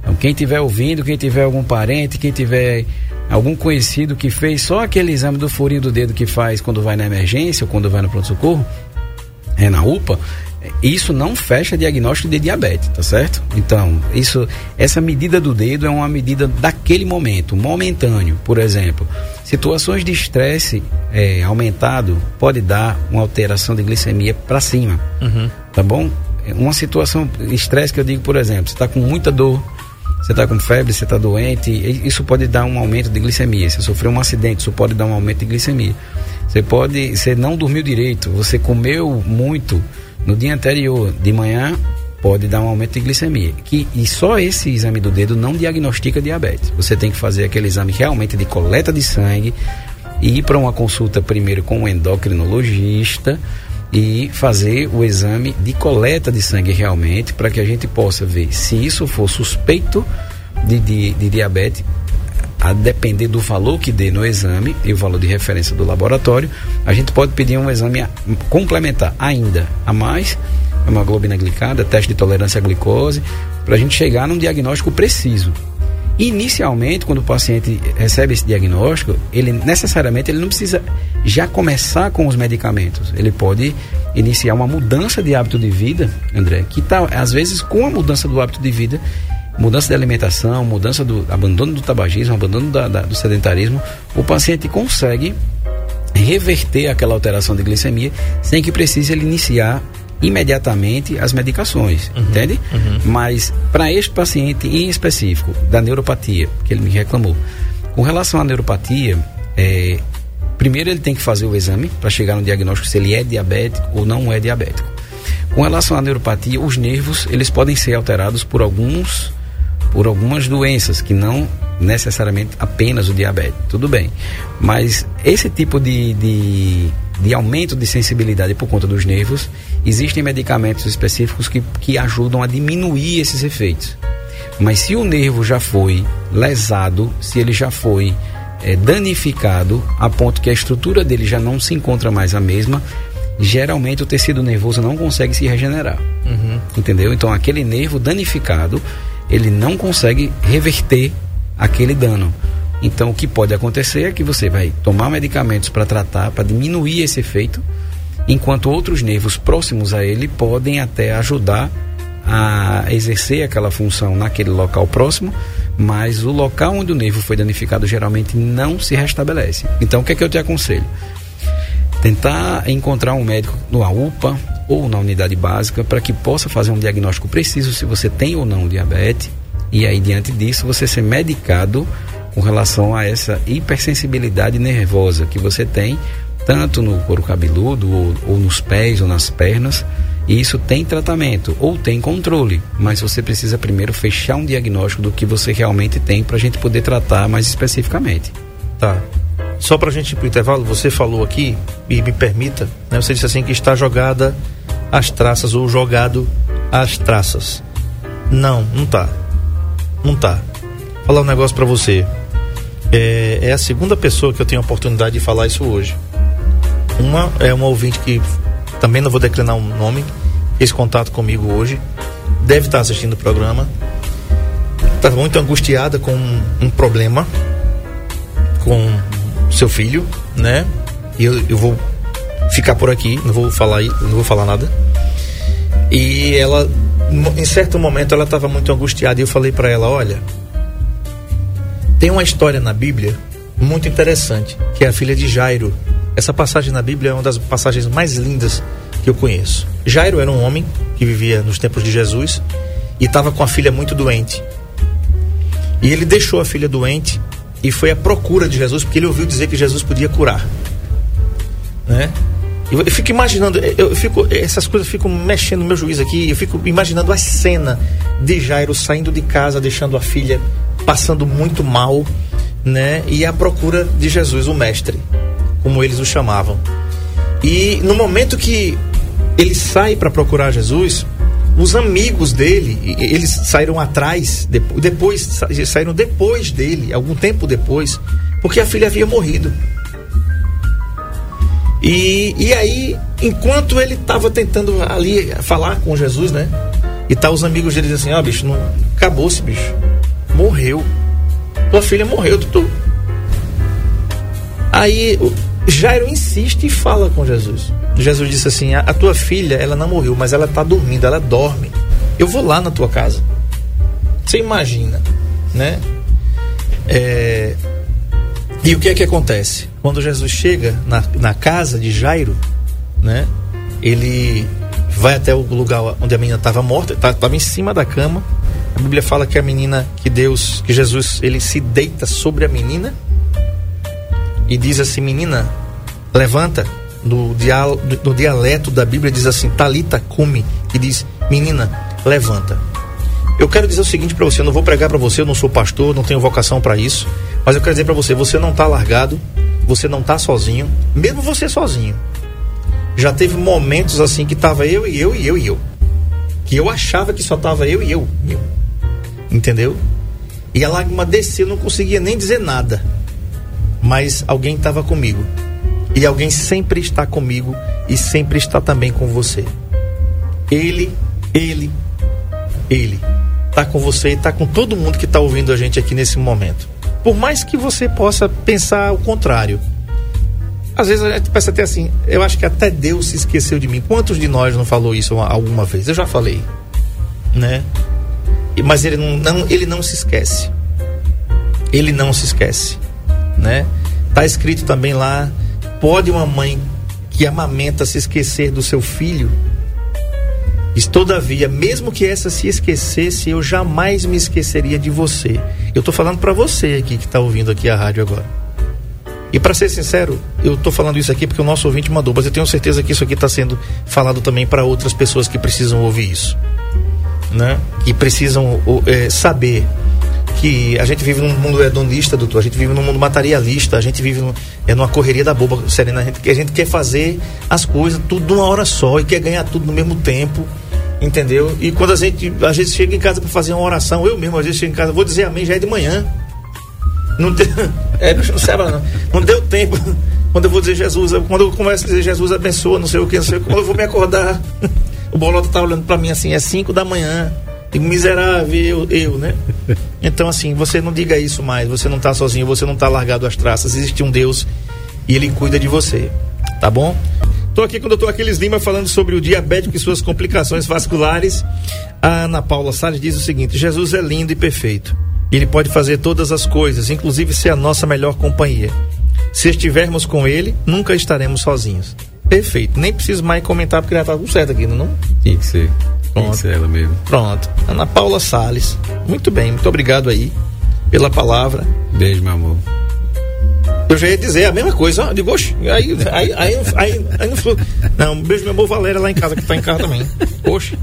Speaker 4: Então, quem estiver ouvindo, quem tiver algum parente, quem tiver algum conhecido que fez só aquele exame do furinho do dedo que faz quando vai na emergência ou quando vai no pronto-socorro, é na UPA, isso não fecha diagnóstico de diabetes, tá certo? Então, isso, essa medida do dedo é uma medida daquele momento, momentâneo. Por exemplo, situações de estresse é, aumentado pode dar uma alteração de glicemia para cima, tá bom? uma situação, estresse que eu digo, por exemplo, você está com muita dor, você está com febre, você está doente, isso pode dar um aumento de glicemia. Você sofreu um acidente, isso pode dar um aumento de glicemia. Você pode, você não dormiu direito, você comeu muito no dia anterior, de manhã, pode dar um aumento de glicemia. Que, e só esse exame do dedo não diagnostica diabetes. Você tem que fazer aquele exame realmente de coleta de sangue e ir para uma consulta primeiro com um endocrinologista e fazer o exame de coleta de sangue realmente para que a gente possa ver se isso for suspeito de, de, de diabetes a depender do valor que dê no exame e o valor de referência do laboratório, a gente pode pedir um exame complementar ainda a mais, uma globina glicada, teste de tolerância à glicose, para a gente chegar num diagnóstico preciso. Inicialmente, quando o paciente recebe esse diagnóstico, ele necessariamente ele não precisa já começar com os medicamentos. Ele pode iniciar uma mudança de hábito de vida, André, que tá, às vezes com a mudança do hábito de vida, mudança de alimentação, mudança do abandono do tabagismo, abandono da, da, do sedentarismo, o paciente consegue reverter aquela alteração de glicemia sem que precise ele iniciar imediatamente as medicações, uhum, entende? Uhum. Mas para este paciente em específico, da neuropatia, que ele me reclamou, com relação à neuropatia, é, primeiro ele tem que fazer o exame para chegar no diagnóstico se ele é diabético ou não é diabético. Com relação à neuropatia, os nervos eles podem ser alterados por alguns por algumas doenças que não necessariamente apenas o diabetes, tudo bem. Mas esse tipo de, de, de aumento de sensibilidade por conta dos nervos, existem medicamentos específicos que, que ajudam a diminuir esses efeitos. Mas se o nervo já foi lesado, se ele já foi é, danificado a ponto que a estrutura dele já não se encontra mais a mesma, geralmente o tecido nervoso não consegue se regenerar. Uhum. Entendeu? Então aquele nervo danificado, ele não consegue reverter aquele dano. Então, o que pode acontecer é que você vai tomar medicamentos para tratar, para diminuir esse efeito, enquanto outros nervos próximos a ele podem até ajudar a exercer aquela função naquele local próximo, mas o local onde o nervo foi danificado geralmente não se restabelece. Então, o que é que eu te aconselho? Tentar encontrar um médico na UPA ou na unidade básica para que possa fazer um diagnóstico preciso se você tem ou não diabetes e aí diante disso você ser medicado com relação a essa hipersensibilidade nervosa que você tem, tanto no couro cabeludo, ou, ou nos pés, ou nas pernas. E isso tem tratamento ou tem controle, mas você precisa primeiro fechar um diagnóstico do que você realmente tem para a gente poder tratar mais especificamente.
Speaker 3: Tá. Só para a gente ir para o intervalo, você falou aqui, e me permita, né, você disse assim que está jogada as traças ou jogado as traças. Não, não tá. Não tá. Vou falar um negócio para você. É, é a segunda pessoa que eu tenho a oportunidade de falar isso hoje. Uma é uma ouvinte que também não vou declinar um nome, fez contato comigo hoje, deve estar assistindo o programa. Está muito angustiada com um, um, problema com seu filho, né? E eu, eu vou ficar por aqui, não vou falar, não vou falar nada. E ela, em certo momento, ela estava muito angustiada e eu falei para ela, olha, tem uma história na Bíblia muito interessante, que é a filha de Jairo. Essa passagem na Bíblia é uma das passagens mais lindas que eu conheço. Jairo era um homem que vivia nos tempos de Jesus e estava com a filha muito doente. E ele deixou a filha doente e foi à procura de Jesus porque ele ouviu dizer que Jesus podia curar. Né? Eu, fico imaginando, eu fico, essas coisas ficam mexendo no meu juízo aqui. Eu fico imaginando a cena de Jairo saindo de casa, deixando a filha passando muito mal, né? E à procura de Jesus, o mestre, como eles o chamavam. E no momento que ele sai para procurar Jesus, os amigos dele, eles saíram atrás, depois saíram depois dele, algum tempo depois, porque a filha havia morrido. E, e aí, enquanto ele estava tentando ali falar com Jesus, né? E tá os amigos dele assim: Ó, oh, bicho, não acabou-se, bicho morreu. Tua filha morreu, tu. Aí Jairo insiste e fala com Jesus. Jesus disse assim: a, tua filha, ela não morreu, mas ela está dormindo, ela dorme. Eu vou lá na tua casa. Você imagina, né? É... E o que é que acontece? Quando Jesus chega na, na casa de Jairo, né? Ele vai até o lugar onde a menina estava morta, estava tá, em cima da cama. A Bíblia fala que a menina, que Deus, que Jesus, ele se deita sobre a menina e diz assim: Menina, levanta. No, dial, no dialeto da Bíblia diz assim: Talita cume, que diz: Menina, levanta. Eu quero dizer o seguinte para você: eu não vou pregar para você, eu não sou pastor, não tenho vocação para isso, mas eu quero dizer para você: você não está largado, você não está sozinho, mesmo você sozinho. Já teve momentos assim que tava eu e eu e eu e eu. Que eu achava que só tava eu e eu. eu. Entendeu? E a lágrima desceu, não conseguia nem dizer nada. Mas alguém estava comigo. E alguém sempre está comigo e sempre está também com você. Ele, ele, ele está com você e está com todo mundo que está ouvindo a gente aqui nesse momento. Por mais que você possa pensar o contrário às vezes a gente pensa até assim, eu acho que até Deus se esqueceu de mim. Quantos de nós não falou isso alguma vez? Eu já falei, né? Mas ele não, não ele não se esquece. Ele não se esquece, né? Tá escrito também lá, pode uma mãe que amamenta se esquecer do seu filho? Diz, todavia, mesmo que essa se esquecesse, eu jamais me esqueceria de você. Eu estou falando para você aqui que está ouvindo aqui a rádio agora. E para ser sincero, eu estou falando isso aqui porque o nosso ouvinte mandou, mas eu tenho certeza que isso aqui está sendo falado também para outras pessoas que precisam ouvir isso, né? Que precisam é, saber que a gente vive num mundo hedonista, doutor, a gente vive num mundo materialista, a gente vive num, é numa correria da boba, Serena, a gente, a gente quer fazer as coisas tudo de uma hora só e quer ganhar tudo no mesmo tempo, entendeu? E quando a gente às vezes chega em casa para fazer uma oração, eu mesmo às vezes chego em casa, vou dizer amém já é de manhã. Não deu, é, não, não, não deu tempo. Quando eu vou dizer Jesus, quando eu começo a dizer Jesus abençoa, não sei o que, não sei o que, quando eu vou me acordar, o Bolota tá olhando para mim assim, é 5 da manhã. Digo, miserável, eu, eu, né? Então, assim, você não diga isso mais, você não tá sozinho, você não tá largado às traças, existe um Deus e ele cuida de você, tá bom? Estou aqui com o doutor Aquiles Lima falando sobre o diabético e suas complicações vasculares. A Ana Paula Salles diz o seguinte: Jesus é lindo e perfeito. Ele pode fazer todas as coisas, inclusive ser a nossa melhor companhia. Se estivermos com ele, nunca estaremos sozinhos. Perfeito. Nem preciso mais comentar porque já tá tudo certo aqui, não?
Speaker 4: Tinha que ser. Pronto. Que ela mesmo.
Speaker 3: Pronto. Ana Paula Sales. Muito bem, muito obrigado aí pela palavra.
Speaker 4: Beijo, meu amor.
Speaker 3: Eu já ia dizer a mesma coisa, ó, digo, oxe, aí, aí, aí, aí, aí, não, não, beijo meu amor Valéria lá em casa, que tá em casa também. Oxe.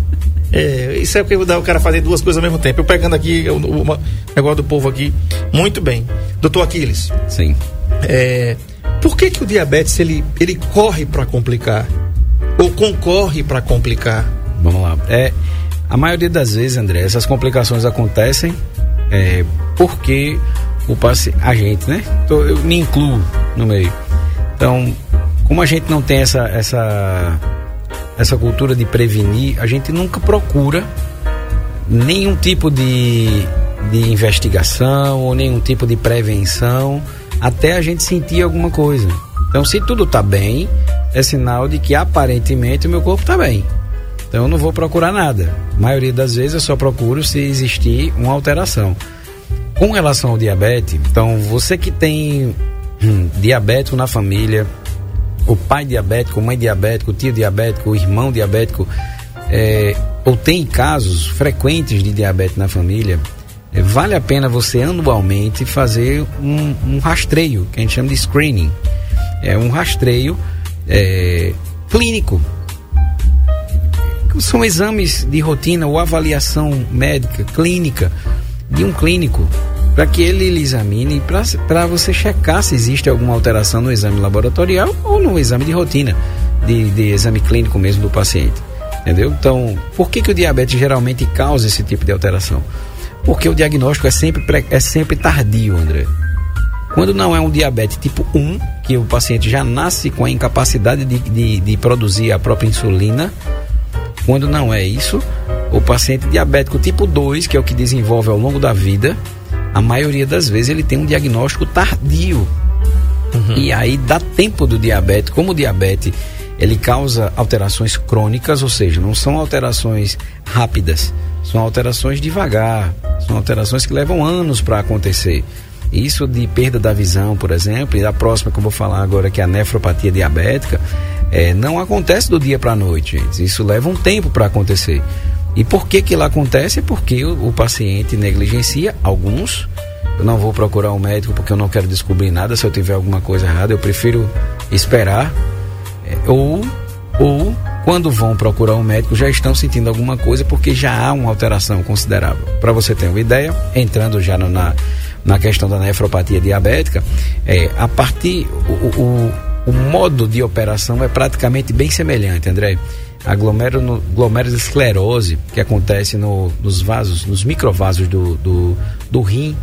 Speaker 3: É, isso é porque dá o cara fazer duas coisas ao mesmo tempo. Eu pegando aqui o, o, o negócio do povo aqui. Muito bem. Doutor Aquiles.
Speaker 4: Sim.
Speaker 3: É, por que, que o diabetes ele, ele corre para complicar? Ou concorre para complicar?
Speaker 4: Vamos lá. É, a maioria das vezes, André, essas complicações acontecem é, porque o paciente, a gente, né? Então, eu me incluo no meio. Então, como a gente não tem essa, essa essa cultura de prevenir, a gente nunca procura nenhum tipo de, de investigação ou nenhum tipo de prevenção até a gente sentir alguma coisa. Então, se tudo está bem, é sinal de que aparentemente o meu corpo está bem. Então, eu não vou procurar nada. A maioria das vezes eu só procuro se existir uma alteração. Com relação ao diabetes, então você que tem hum, diabético na família, o pai diabético, mãe diabética, o tio diabético, o irmão diabético, é, ou tem casos frequentes de diabetes na família, é, vale a pena você anualmente fazer um, um, rastreio, que a gente chama de screening. É um rastreio é, clínico. São exames de rotina ou avaliação médica, clínica, de um clínico para que ele lhe examine para você checar se existe alguma alteração no exame laboratorial ou no exame de rotina, de, de exame clínico mesmo do paciente. Entendeu? Então, por que, que o diabetes geralmente causa esse tipo de alteração? Porque o diagnóstico é sempre, é sempre tardio, André. Quando não é um diabetes tipo 1, que o paciente já nasce com a incapacidade de, de, de produzir a própria insulina, quando não é isso, o paciente diabético tipo 2, que é o que desenvolve ao longo da vida, a maioria das vezes ele tem um diagnóstico tardio. Uhum. E aí dá tempo do diabetes, como o diabetes ele causa alterações crônicas, ou seja, não são alterações rápidas, são alterações devagar, são alterações que levam anos para acontecer. Isso de perda da visão, por exemplo, e a próxima que eu vou falar agora, que é a nefropatia diabética, é, não acontece do dia para a noite, gente. Isso leva um tempo para acontecer. E por que que lá acontece? É porque o, o paciente negligencia alguns. Eu não vou procurar um médico porque eu não quero descobrir nada. Se eu tiver alguma coisa errada, eu prefiro esperar. É, ou, ou quando vão procurar um médico já estão sentindo alguma coisa porque já há uma alteração considerável. Para você ter uma ideia, entrando já no, na, na questão da nefropatia diabética, é, a partir o, o, o modo de operação é praticamente bem semelhante, André. A glomerulosclerose que acontece no, nos vasos, nos microvasos do, do, do rim,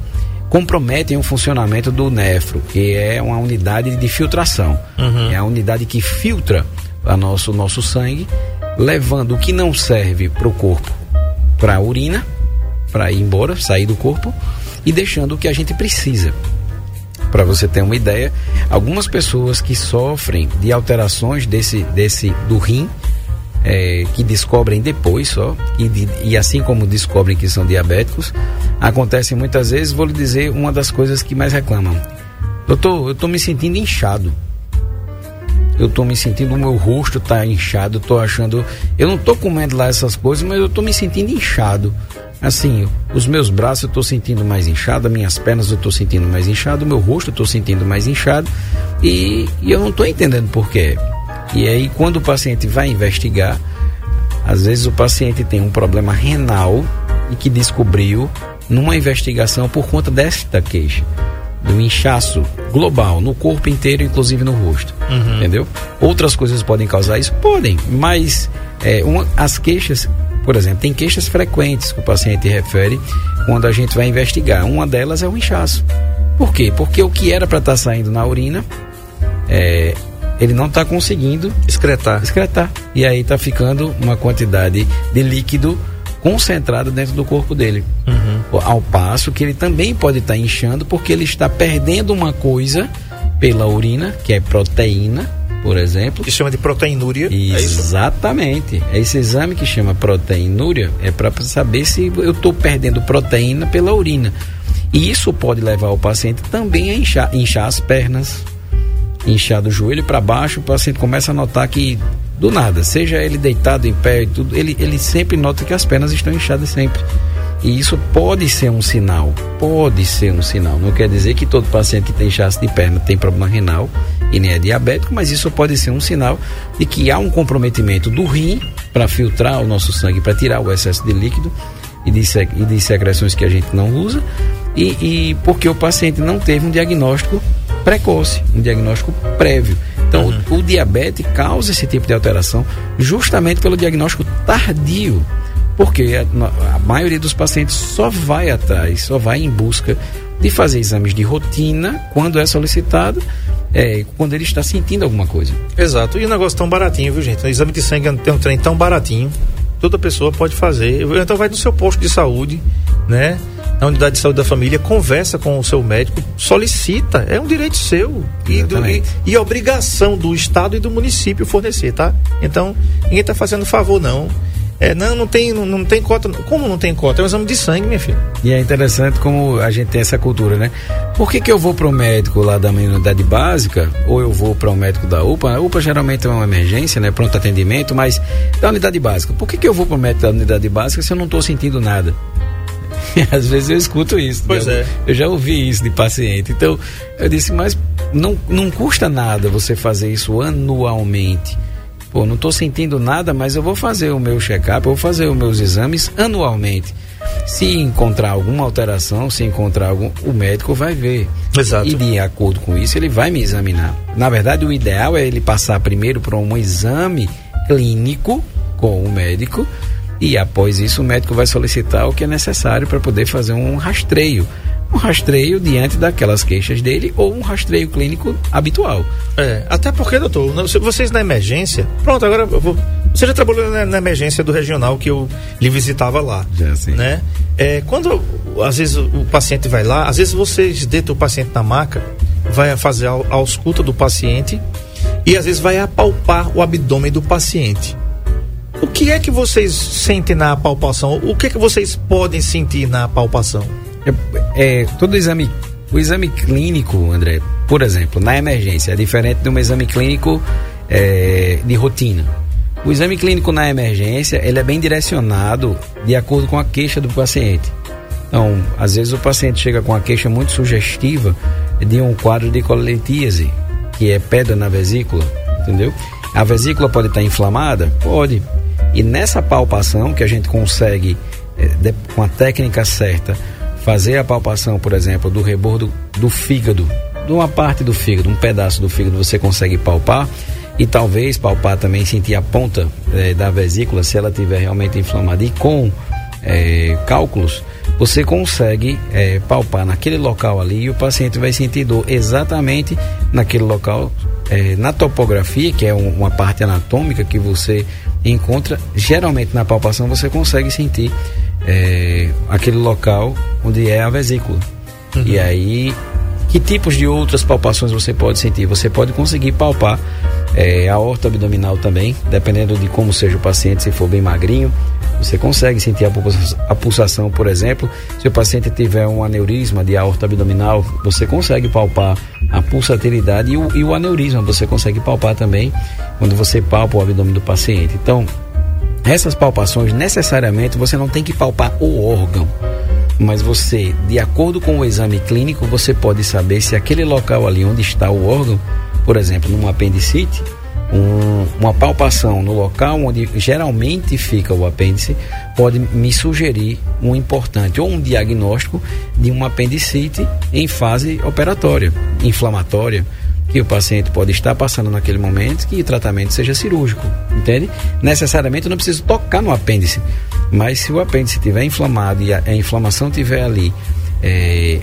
Speaker 4: comprometem o funcionamento do nefro, que é uma unidade de filtração. Uhum. É a unidade que filtra o nosso, nosso sangue, levando o que não serve para o corpo para a urina, para ir embora, sair do corpo, e deixando o que a gente precisa. Para você ter uma ideia, algumas pessoas que sofrem de alterações desse, desse do rim, é, que descobrem depois só, e, e, assim como descobrem que são diabéticos, acontece muitas vezes, vou lhe dizer uma das coisas que mais reclamam. Doutor, eu estou me sentindo inchado. Eu estou me sentindo, o meu rosto está inchado, estou achando. Eu não estou comendo lá essas coisas, mas eu estou me sentindo inchado. Assim, os meus braços eu estou sentindo mais inchado, minhas pernas eu estou sentindo mais inchado, o meu rosto eu estou sentindo mais inchado e, e eu não estou entendendo por quê. E aí, quando o paciente vai investigar, às vezes o paciente tem um problema renal e que descobriu numa investigação por conta desta queixa do inchaço global no corpo inteiro, inclusive no rosto. Uhum. Entendeu? Outras coisas podem causar isso? Podem, mas é, uma, as queixas por exemplo, tem queixas frequentes que o paciente refere quando a gente vai investigar. Uma delas é o inchaço. Por quê? Porque o que era para estar tá saindo na urina, é, ele não está conseguindo
Speaker 3: excretar.
Speaker 4: excretar. E aí está ficando uma quantidade de líquido concentrada dentro do corpo dele. Uhum. Ao passo que ele também pode estar tá inchando porque ele está perdendo uma coisa pela urina, que é proteína, por exemplo.
Speaker 3: Que chama de proteinúria.
Speaker 4: É Exatamente. É esse exame que chama proteinúria é para saber se eu estou perdendo proteína pela urina. E isso pode levar o paciente também a inchar, inchar as pernas, inchar do joelho para baixo. O paciente começa a notar que do nada, seja ele deitado em pé, tudo, ele, ele sempre nota que as pernas estão inchadas sempre. E isso pode ser um sinal, pode ser um sinal. Não quer dizer que todo paciente que tem inchaço de perna tem problema renal e nem é diabético, mas isso pode ser um sinal de que há um comprometimento do rim para filtrar o nosso sangue, para tirar o excesso de líquido e de, e de secreções que a gente não usa, e, e porque o paciente não teve um diagnóstico precoce, um diagnóstico prévio. Então, uhum. o, o diabetes causa esse tipo de alteração justamente pelo diagnóstico tardio porque a, a, maioria dos pacientes só vai atrás, só vai em busca de fazer exames de rotina quando é solicitado, é, quando ele está sentindo alguma coisa.
Speaker 3: Exato. E um negócio tão baratinho, viu, gente? O exame de sangue tem um trem tão baratinho, toda pessoa pode fazer. Então vai no seu posto de saúde, né? Na unidade de saúde da família, conversa com o seu médico, solicita, é um direito seu e, do, e, e obrigação do Estado e do município fornecer, tá? Então, ninguém está fazendo favor, não. É, não, não tem, não, não, tem cota. Como não tem cota? É um exame de sangue, minha filha.
Speaker 4: E é interessante como a gente tem essa cultura, né? Por que, que eu vou para o médico lá da minha unidade básica, ou eu vou para o um médico da UPA? A UPA geralmente é uma emergência, né? Pronto atendimento, mas da unidade básica. Por que, que eu vou para o médico da unidade básica se eu não estou sentindo nada? Às vezes eu escuto isso.
Speaker 3: Pois
Speaker 4: né?
Speaker 3: é.
Speaker 4: Eu já ouvi isso de paciente. Então, eu disse, mas não, não custa nada você fazer isso anualmente Pô, não estou sentindo nada, mas eu vou fazer o meu check-up, eu vou fazer os meus exames anualmente. Se encontrar alguma alteração, se encontrar algum, o médico vai ver.
Speaker 3: Exato.
Speaker 4: E de acordo com isso, ele vai me examinar. Na verdade, o ideal é ele passar primeiro por um exame clínico com o médico e após isso o médico vai solicitar o que é necessário para poder fazer um rastreio um rastreio diante daquelas queixas dele ou um rastreio clínico habitual.
Speaker 3: É, até porque, doutor, vocês na emergência. Pronto, agora eu vou. Você já trabalhou na, na emergência do regional que eu lhe visitava lá.
Speaker 4: Já, sim.
Speaker 3: Né? É, quando às vezes o paciente vai lá, às vezes vocês deitam o paciente na maca, vai fazer a, a ausculta do paciente e às vezes vai apalpar o abdômen do paciente. O que é que vocês sentem na palpação? O que é que vocês podem sentir na palpação?
Speaker 4: É, é, todo exame, o exame clínico, André, por exemplo, na emergência, é diferente de um exame clínico é, de rotina. O exame clínico na emergência ele é bem direcionado de acordo com a queixa do paciente. Então, às vezes o paciente chega com uma queixa muito sugestiva de um quadro de coletíase, que é pedra na vesícula, entendeu? A vesícula pode estar inflamada? Pode. E nessa palpação que a gente consegue, de, com a técnica certa, fazer a palpação, por exemplo, do rebordo do fígado, de uma parte do fígado, um pedaço do fígado, você consegue palpar e talvez palpar também sentir a ponta é, da vesícula se ela tiver realmente inflamada. E com é, cálculos você consegue é, palpar naquele local ali e o paciente vai sentir dor exatamente naquele local na topografia que é um, uma parte anatômica que você encontra geralmente na palpação você consegue sentir é, aquele local onde é a vesícula. Uhum. E aí, que tipos de outras palpações você pode sentir? Você pode conseguir palpar é, a horta abdominal também, dependendo de como seja o paciente, se for bem magrinho. Você consegue sentir a pulsação, por exemplo. Se o paciente tiver um aneurisma de aorta abdominal, você consegue palpar a pulsatilidade e o, e o aneurisma. Você consegue palpar também quando você palpa o abdômen do paciente. Então, essas palpações, necessariamente, você não tem que palpar o órgão, mas você, de acordo com o exame clínico, você pode saber se aquele local ali onde está o órgão, por exemplo, numa apendicite, um, uma palpação no local onde geralmente fica o apêndice pode me sugerir um importante ou um diagnóstico de uma apendicite em fase operatória, inflamatória que o paciente pode estar passando naquele momento que o tratamento seja cirúrgico, entende? Necessariamente eu não preciso tocar no apêndice, mas se o apêndice estiver inflamado e a, a inflamação estiver ali é,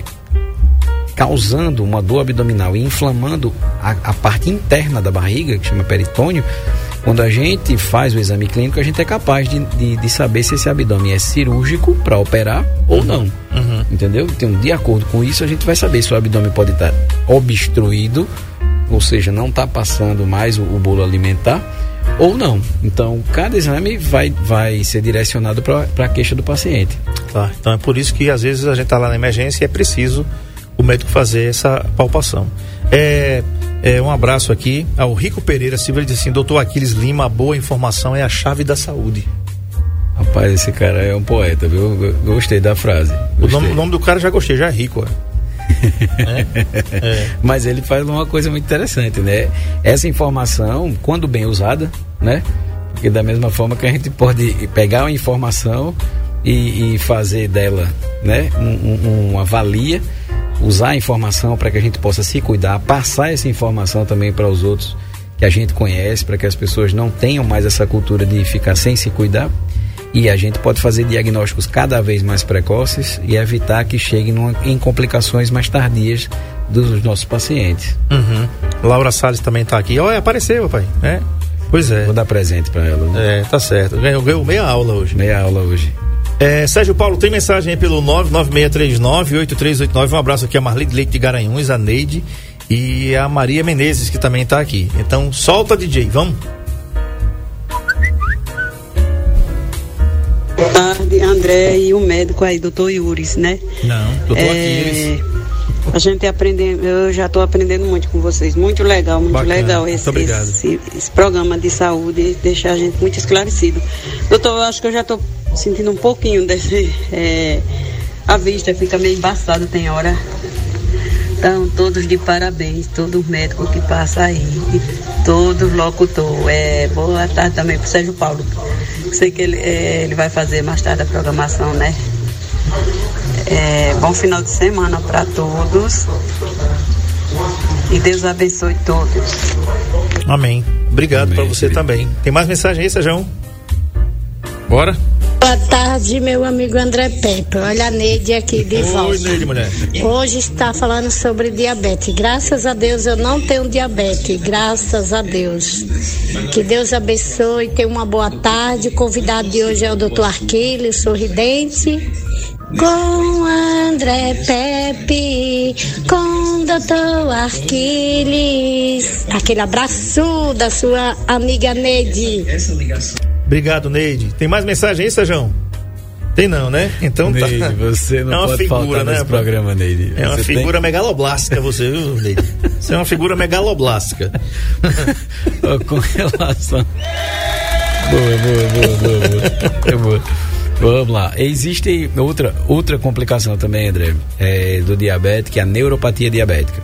Speaker 4: causando uma dor abdominal e inflamando a, a, parte interna da barriga, que chama peritônio, quando a gente faz o exame clínico, a gente é capaz de, de, de saber se esse abdômen é cirúrgico para operar ou não. Uhum. Entendeu? Então, de acordo com isso, a gente vai saber se o abdômen pode estar obstruído ou seja, não está passando mais o, o, bolo alimentar ou não. Então, cada exame vai, vai ser direcionado para a queixa do paciente.
Speaker 3: Tá, então é por isso que às vezes a gente está lá na emergência e é preciso o médico fazer essa palpação. É, é, um abraço aqui ao Rico Pereira Silva, ele diz assim, doutor Aquiles Lima, a boa informação é a chave da saúde.
Speaker 4: Rapaz, esse cara é um poeta, viu? Gostei da frase. Gostei.
Speaker 3: O, nome, o nome do cara já gostei, já é rico, é.
Speaker 4: É, é. Mas ele faz uma coisa muito interessante, né? Essa informação, quando bem usada, né? Porque da mesma forma que a gente pode pegar uma informação e, e fazer dela, né? Um, um, uma valia, usar a informação para que a gente possa se cuidar, passar essa informação também para os outros que a gente conhece, para que as pessoas não tenham mais essa cultura de ficar sem se cuidar e a gente pode fazer diagnósticos cada vez mais precoces e evitar que cheguem em complicações mais tardias dos nossos pacientes.
Speaker 3: Uhum. Laura Salles também está aqui. Olha, apareceu, papai. É? Pois é.
Speaker 4: Vou dar presente para ela.
Speaker 3: Né? É, tá certo. Ganhou, ganhou meia aula hoje.
Speaker 4: Meia aula hoje.
Speaker 3: É, Sérgio Paulo, tem mensagem aí pelo 99639-8389. Um abraço aqui a Marli Leite de Garanhuns, a Neide e a Maria Menezes, que também está aqui. Então, solta, DJ, vamos.
Speaker 5: Tarde, André e o médico aí, doutor Yuris, né?
Speaker 3: Não, doutor é.
Speaker 5: A gente aprendendo, eu já estou aprendendo muito com vocês. Muito legal, muito
Speaker 3: Bacana,
Speaker 5: legal esse,
Speaker 3: muito
Speaker 5: esse, esse, programa de saúde, deixar a gente muito esclarecido. Doutor, eu acho que eu já estou sentindo um pouquinho desse. É, a vista fica meio embaçada, tem hora. Então, todos de parabéns, todo médico que passa aí, e todo locutor. É, boa tarde também para o Sérgio Paulo. Sei que ele, é, ele vai fazer mais tarde a programação, né? É, bom final de semana para todos. E Deus abençoe todos.
Speaker 3: Amém. Obrigado para você também. Tem mais mensagem aí, Sérgio? Bora?
Speaker 6: Boa tarde, meu amigo André Pepe. Olha a Neide aqui de Oi, volta. Neide, mulher. Hoje está falando sobre diabetes. Graças a Deus eu não tenho diabetes. Graças a Deus. Que Deus abençoe. Tenha uma boa tarde. O convidado de hoje é o doutor Arquílio, sorridente. Com André Pepe, com doutor Arquiles. Aquele abraço da sua amiga Neide.
Speaker 3: Obrigado, Neide. Tem mais mensagem aí, Sejão? Tem não, né? Então
Speaker 4: Neide,
Speaker 3: tá.
Speaker 4: você não
Speaker 3: é uma
Speaker 4: pode
Speaker 3: figura,
Speaker 4: faltar
Speaker 3: né?
Speaker 4: nesse programa, Neide.
Speaker 3: É uma
Speaker 4: Você
Speaker 3: figura tem... megaloblástica, você, viu, Neide? Você é uma figura megaloblástica.
Speaker 4: Com relação. Boa, boa, boa, boa, boa. É boa. Vamos lá. Existe outra, outra complicação também, André, é, do diabetes, que é a neuropatia diabética.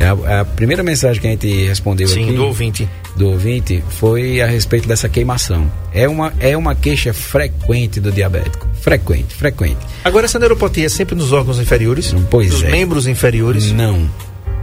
Speaker 4: É a, a, primeira mensagem que a gente respondeu
Speaker 3: Sim,
Speaker 4: aqui
Speaker 3: do ouvinte.
Speaker 4: do ouvinte foi a respeito dessa queimação. É uma, é uma queixa frequente do diabético. Frequente, frequente.
Speaker 3: Agora, essa neuropatia é sempre nos órgãos inferiores?
Speaker 4: Pois
Speaker 3: nos
Speaker 4: é.
Speaker 3: membros inferiores?
Speaker 4: Não.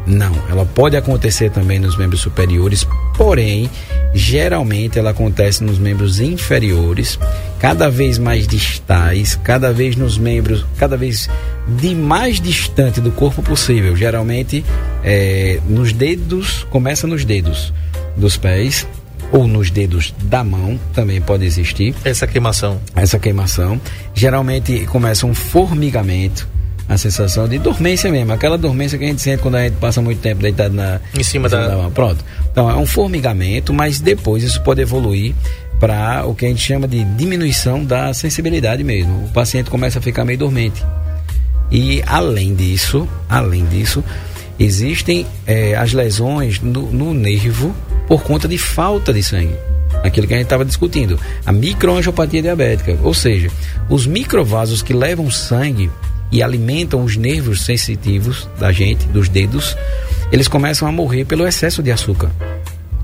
Speaker 4: Não, ela pode acontecer também nos membros superiores, porém, geralmente ela acontece nos membros inferiores, cada vez mais distais, cada vez nos membros, cada vez de mais distante do corpo possível. Geralmente, é, nos dedos, começa nos dedos dos pés ou nos dedos da mão, também pode existir.
Speaker 3: Essa queimação.
Speaker 4: Essa queimação. Geralmente começa um formigamento a sensação de dormência mesmo, aquela dormência que a gente sente quando a gente passa muito tempo deitado na
Speaker 3: em cima, em cima da... da
Speaker 4: pronto. Então é um formigamento, mas depois isso pode evoluir para o que a gente chama de diminuição da sensibilidade mesmo. O paciente começa a ficar meio dormente. E além disso, além disso, existem é, as lesões no, no nervo por conta de falta de sangue aquilo que a gente estava discutindo, a microangiopatia diabética, ou seja, os microvasos que levam sangue e alimentam os nervos sensitivos da gente, dos dedos, eles começam a morrer pelo excesso de açúcar.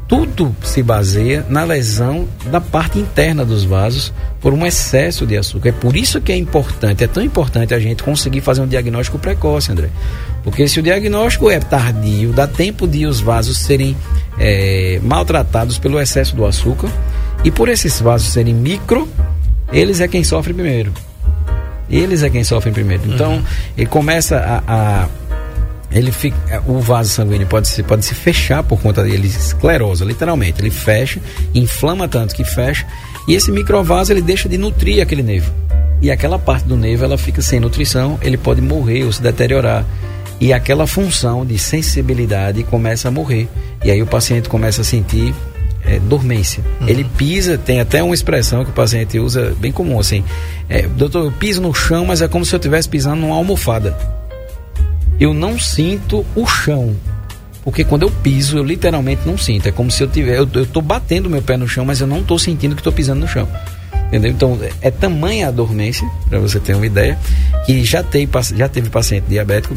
Speaker 4: Tudo se baseia na lesão da parte interna dos vasos por um excesso de açúcar. É por isso que é importante, é tão importante a gente conseguir fazer um diagnóstico precoce, André. Porque se o diagnóstico é tardio, dá tempo de os vasos serem é, maltratados pelo excesso do açúcar e por esses vasos serem micro, eles é quem sofre primeiro. Eles é quem sofrem primeiro. Então, uhum. ele começa a, a, ele fica, o vaso sanguíneo pode se, pode se fechar por conta dele, esclerosa, literalmente. Ele fecha, inflama tanto que fecha, e esse microvaso ele deixa de nutrir aquele nervo. E aquela parte do nervo ela fica sem nutrição, ele pode morrer ou se deteriorar. E aquela função de sensibilidade começa a morrer. E aí o paciente começa a sentir é, dormência. Uhum. Ele pisa, tem até uma expressão que o paciente usa bem comum assim: é, doutor, eu piso no chão, mas é como se eu estivesse pisando numa almofada. Eu não sinto o chão. Porque quando eu piso, eu literalmente não sinto. É como se eu tiver. Eu, eu tô batendo meu pé no chão, mas eu não tô sentindo que estou pisando no chão. Entendeu? Então, é tamanha a dormência, para você ter uma ideia, que já, tem, já teve paciente diabético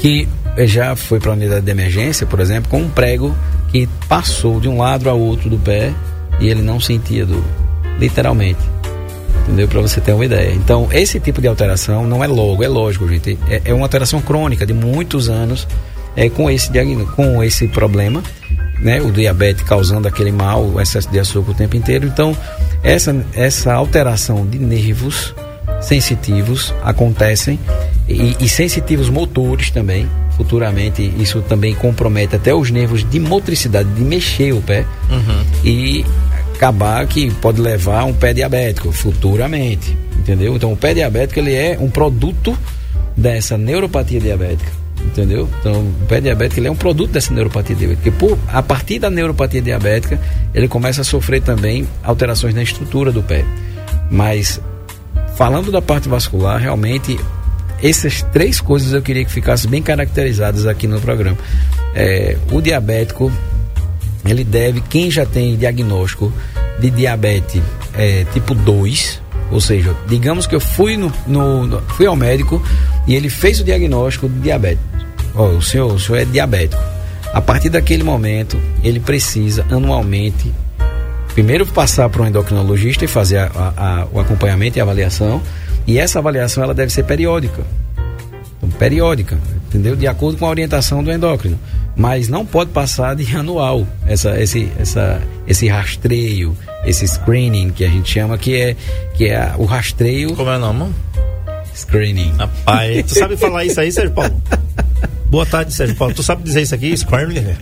Speaker 4: que já foi para a unidade de emergência, por exemplo, com um prego que passou de um lado ao outro do pé e ele não sentia dor, literalmente. Entendeu? Para você ter uma ideia. Então, esse tipo de alteração não é logo, é lógico, gente. É, é uma alteração crônica de muitos anos é, com, esse, com esse problema, né? O diabetes causando aquele mal, o excesso de açúcar o tempo inteiro. Então, essa, essa alteração de nervos sensitivos acontecem e, e sensitivos motores também. Futuramente, isso também compromete até os nervos de motricidade, de mexer o pé.
Speaker 3: Uhum.
Speaker 4: E acabar que pode levar a um pé diabético futuramente, entendeu? Então o pé diabético ele é um produto dessa neuropatia diabética, entendeu? Então o pé diabético ele é um produto dessa neuropatia diabética, porque por, a partir da neuropatia diabética ele começa a sofrer também alterações na estrutura do pé. Mas falando da parte vascular, realmente essas três coisas eu queria que ficassem bem caracterizadas aqui no programa. É, o diabético ele deve, quem já tem diagnóstico de diabetes é, tipo 2, ou seja, digamos que eu fui, no, no, no, fui ao médico e ele fez o diagnóstico de diabetes. Oh, o, senhor, o senhor é diabético. A partir daquele momento, ele precisa anualmente primeiro passar para um endocrinologista e fazer a, a, a, o acompanhamento e avaliação. E essa avaliação ela deve ser periódica. Então, periódica, entendeu? De acordo com a orientação do endócrino. Mas não pode passar de anual essa, esse, essa, esse rastreio, esse screening que a gente chama, que é, que é o rastreio.
Speaker 3: Como é o nome?
Speaker 4: Screening.
Speaker 3: Rapaz, tu sabe falar isso aí, Sérgio Paulo? Boa tarde, Sérgio Paulo. Tu sabe dizer isso aqui? Screening?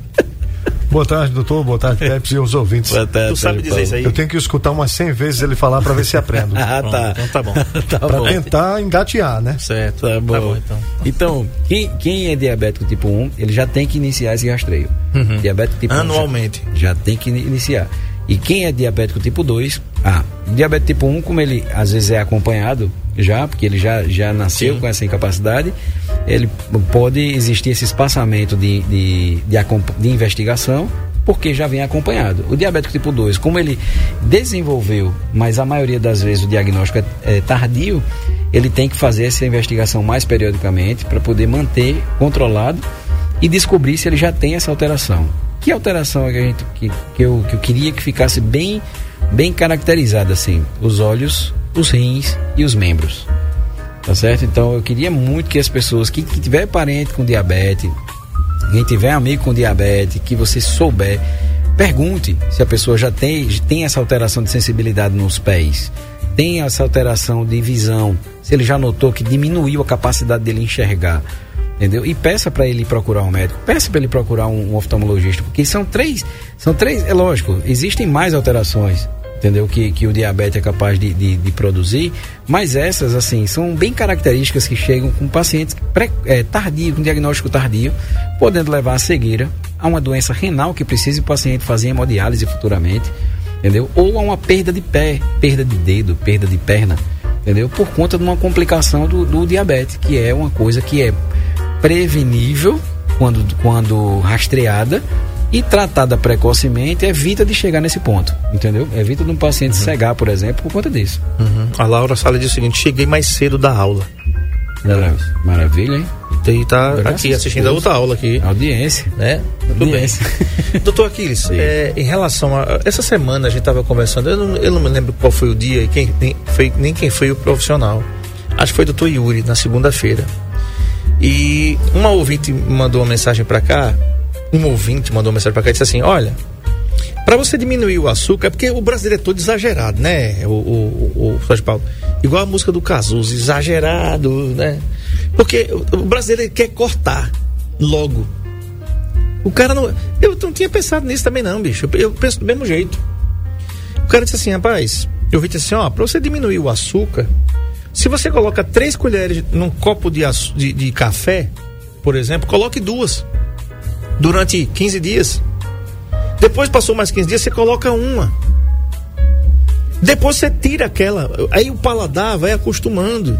Speaker 7: Boa tarde, doutor. Boa tarde, Pepsi e os ouvintes.
Speaker 3: Boa tarde, tu sabe dizer isso aí?
Speaker 7: Eu tenho que escutar umas 100 vezes ele falar para ver se aprendo.
Speaker 4: ah, tá.
Speaker 3: Então tá bom.
Speaker 4: tá
Speaker 7: pra
Speaker 4: bom.
Speaker 7: tentar engatear, né?
Speaker 3: Certo.
Speaker 4: Tá bom.
Speaker 3: Tá bom então.
Speaker 4: Então, quem, quem é diabético tipo 1, ele já tem que iniciar esse rastreio.
Speaker 3: Uhum.
Speaker 4: Diabético tipo
Speaker 3: Anualmente.
Speaker 4: 1 já, já tem que iniciar. E quem é diabético tipo 2, ah, diabetes tipo 1, como ele às vezes é acompanhado já, porque ele já, já nasceu Sim. com essa incapacidade, ele pode existir esse espaçamento de, de, de, de investigação porque já vem acompanhado. O diabético tipo 2, como ele desenvolveu, mas a maioria das vezes o diagnóstico é, é tardio, ele tem que fazer essa investigação mais periodicamente para poder manter controlado e descobrir se ele já tem essa alteração. Que alteração é que, a gente, que, que, eu, que eu queria que ficasse bem, bem caracterizada assim? Os olhos, os rins e os membros. Tá certo? Então eu queria muito que as pessoas que, que tiver parente com diabetes, quem tiver amigo com diabetes, que você souber, pergunte se a pessoa já tem, tem essa alteração de sensibilidade nos pés, tem essa alteração de visão, se ele já notou que diminuiu a capacidade dele enxergar, entendeu? E peça para ele procurar um médico, peça para ele procurar um, um oftalmologista, porque são três, são três, é lógico, existem mais alterações, entendeu? Que, que o diabetes é capaz de, de, de, produzir, mas essas, assim, são bem características que chegam com pacientes pré, é, tardio, com diagnóstico tardio, podendo levar a cegueira, a uma doença renal que precise o paciente fazer hemodiálise futuramente, entendeu? Ou a uma perda de pé, perda de dedo, perda de perna, entendeu? Por conta de uma complicação do, do diabetes, que é uma coisa que é prevenível quando, quando rastreada, e tratada precocemente evita de chegar nesse ponto, entendeu? Evita de um paciente uhum. cegar, por exemplo, por conta disso.
Speaker 3: Uhum. A Laura Sala diz o seguinte: cheguei mais cedo da aula.
Speaker 4: Maravilha, Maravilha hein?
Speaker 3: E tá Graças aqui assistindo a outra aula aqui.
Speaker 4: Audiência.
Speaker 3: Né? Tudo Audiência. bem. Doutor Aquiles, é, em relação a. Essa semana a gente estava conversando, eu não, eu não me lembro qual foi o dia e quem, nem, foi, nem quem foi o profissional. Acho que foi o doutor Yuri, na segunda-feira. E uma ouvinte mandou uma mensagem para cá um ouvinte mandou uma mensagem para cá e disse assim: Olha, para você diminuir o açúcar, é porque o brasileiro é todo exagerado, né? O, o, o, o Paulo. Igual a música do Cazuza, exagerado, né? Porque o brasileiro quer cortar logo. O cara não. Eu não tinha pensado nisso também, não, bicho. Eu, eu penso do mesmo jeito. O cara disse assim, rapaz, eu vi assim, ó, pra você diminuir o açúcar, se você coloca três colheres num copo de, de, de café, por exemplo, coloque duas durante 15 dias. Depois passou mais 15 dias, você coloca uma. Depois você tira aquela. Aí o paladar vai acostumando.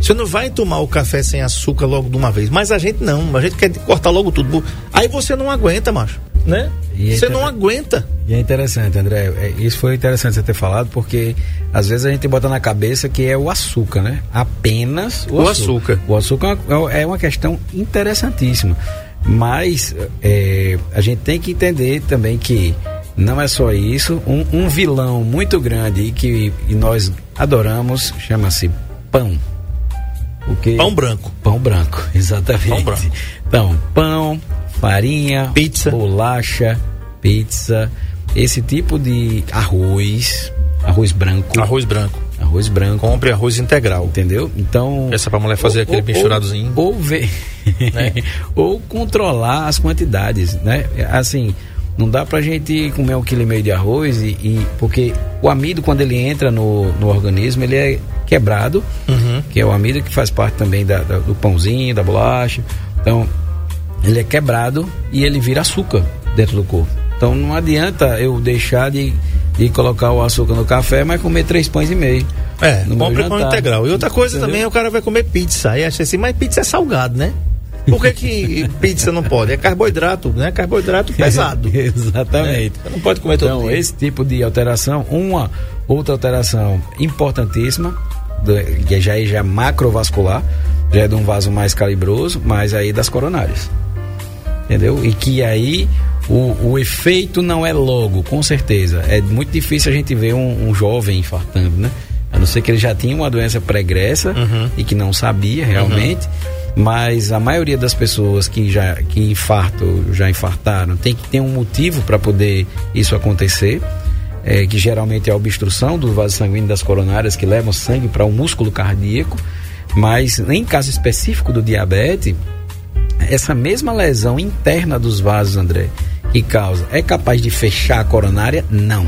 Speaker 3: Você não vai tomar o café sem açúcar logo de uma vez. Mas a gente não. A gente quer cortar logo tudo. Aí você não aguenta, macho. Né? É você não aguenta.
Speaker 4: E é interessante, André. É, isso foi interessante você ter falado, porque às vezes a gente bota na cabeça que é o açúcar, né? Apenas o,
Speaker 3: o açúcar. açúcar.
Speaker 4: O açúcar é uma questão interessantíssima. Mas é, a gente tem que entender também que não é só isso. Um, um vilão muito grande e que e nós adoramos chama-se pão.
Speaker 3: Porque pão branco.
Speaker 4: Pão branco, exatamente. Pão branco. Então, pão, farinha,
Speaker 3: pizza,
Speaker 4: bolacha, pizza, esse tipo de arroz, arroz branco.
Speaker 3: Arroz branco.
Speaker 4: Arroz branco.
Speaker 3: Compre arroz integral.
Speaker 4: Entendeu? Então.
Speaker 3: Essa pra mulher fazer ou, aquele misturadozinho.
Speaker 4: Ou, ou ver. Né? ou controlar as quantidades, né? Assim, não dá pra gente comer um quilo e meio de arroz e, e porque o amido quando ele entra no, no organismo ele é quebrado, uhum. que é o amido que faz parte também da, da, do pãozinho, da bolacha. Então ele é quebrado e ele vira açúcar dentro do corpo. Então não adianta eu deixar de, de colocar o açúcar no café, mas comer três pães e meio.
Speaker 3: É, compre pão integral. E outra coisa Entendeu? também, o cara vai comer pizza. Aí acha assim, mas pizza é salgado, né? Por que, que pizza não pode? É carboidrato, né? Carboidrato pesado.
Speaker 4: Exatamente.
Speaker 3: Né? Não pode comer todo
Speaker 4: Então, esse tipo de alteração, uma outra alteração importantíssima, que já é já macrovascular, já é de um vaso mais calibroso, mas aí das coronárias. Entendeu? E que aí o, o efeito não é logo, com certeza. É muito difícil a gente ver um, um jovem infartando, né? A não ser que ele já tinha uma doença pregressa uhum. e que não sabia realmente. Uhum. Mas a maioria das pessoas que já que infartam, já infartaram, tem que ter um motivo para poder isso acontecer. É, que geralmente é a obstrução do vaso sanguíneo das coronárias que levam sangue para o músculo cardíaco. Mas em caso específico do diabetes, essa mesma lesão interna dos vasos, André, que causa, é capaz de fechar a coronária? Não.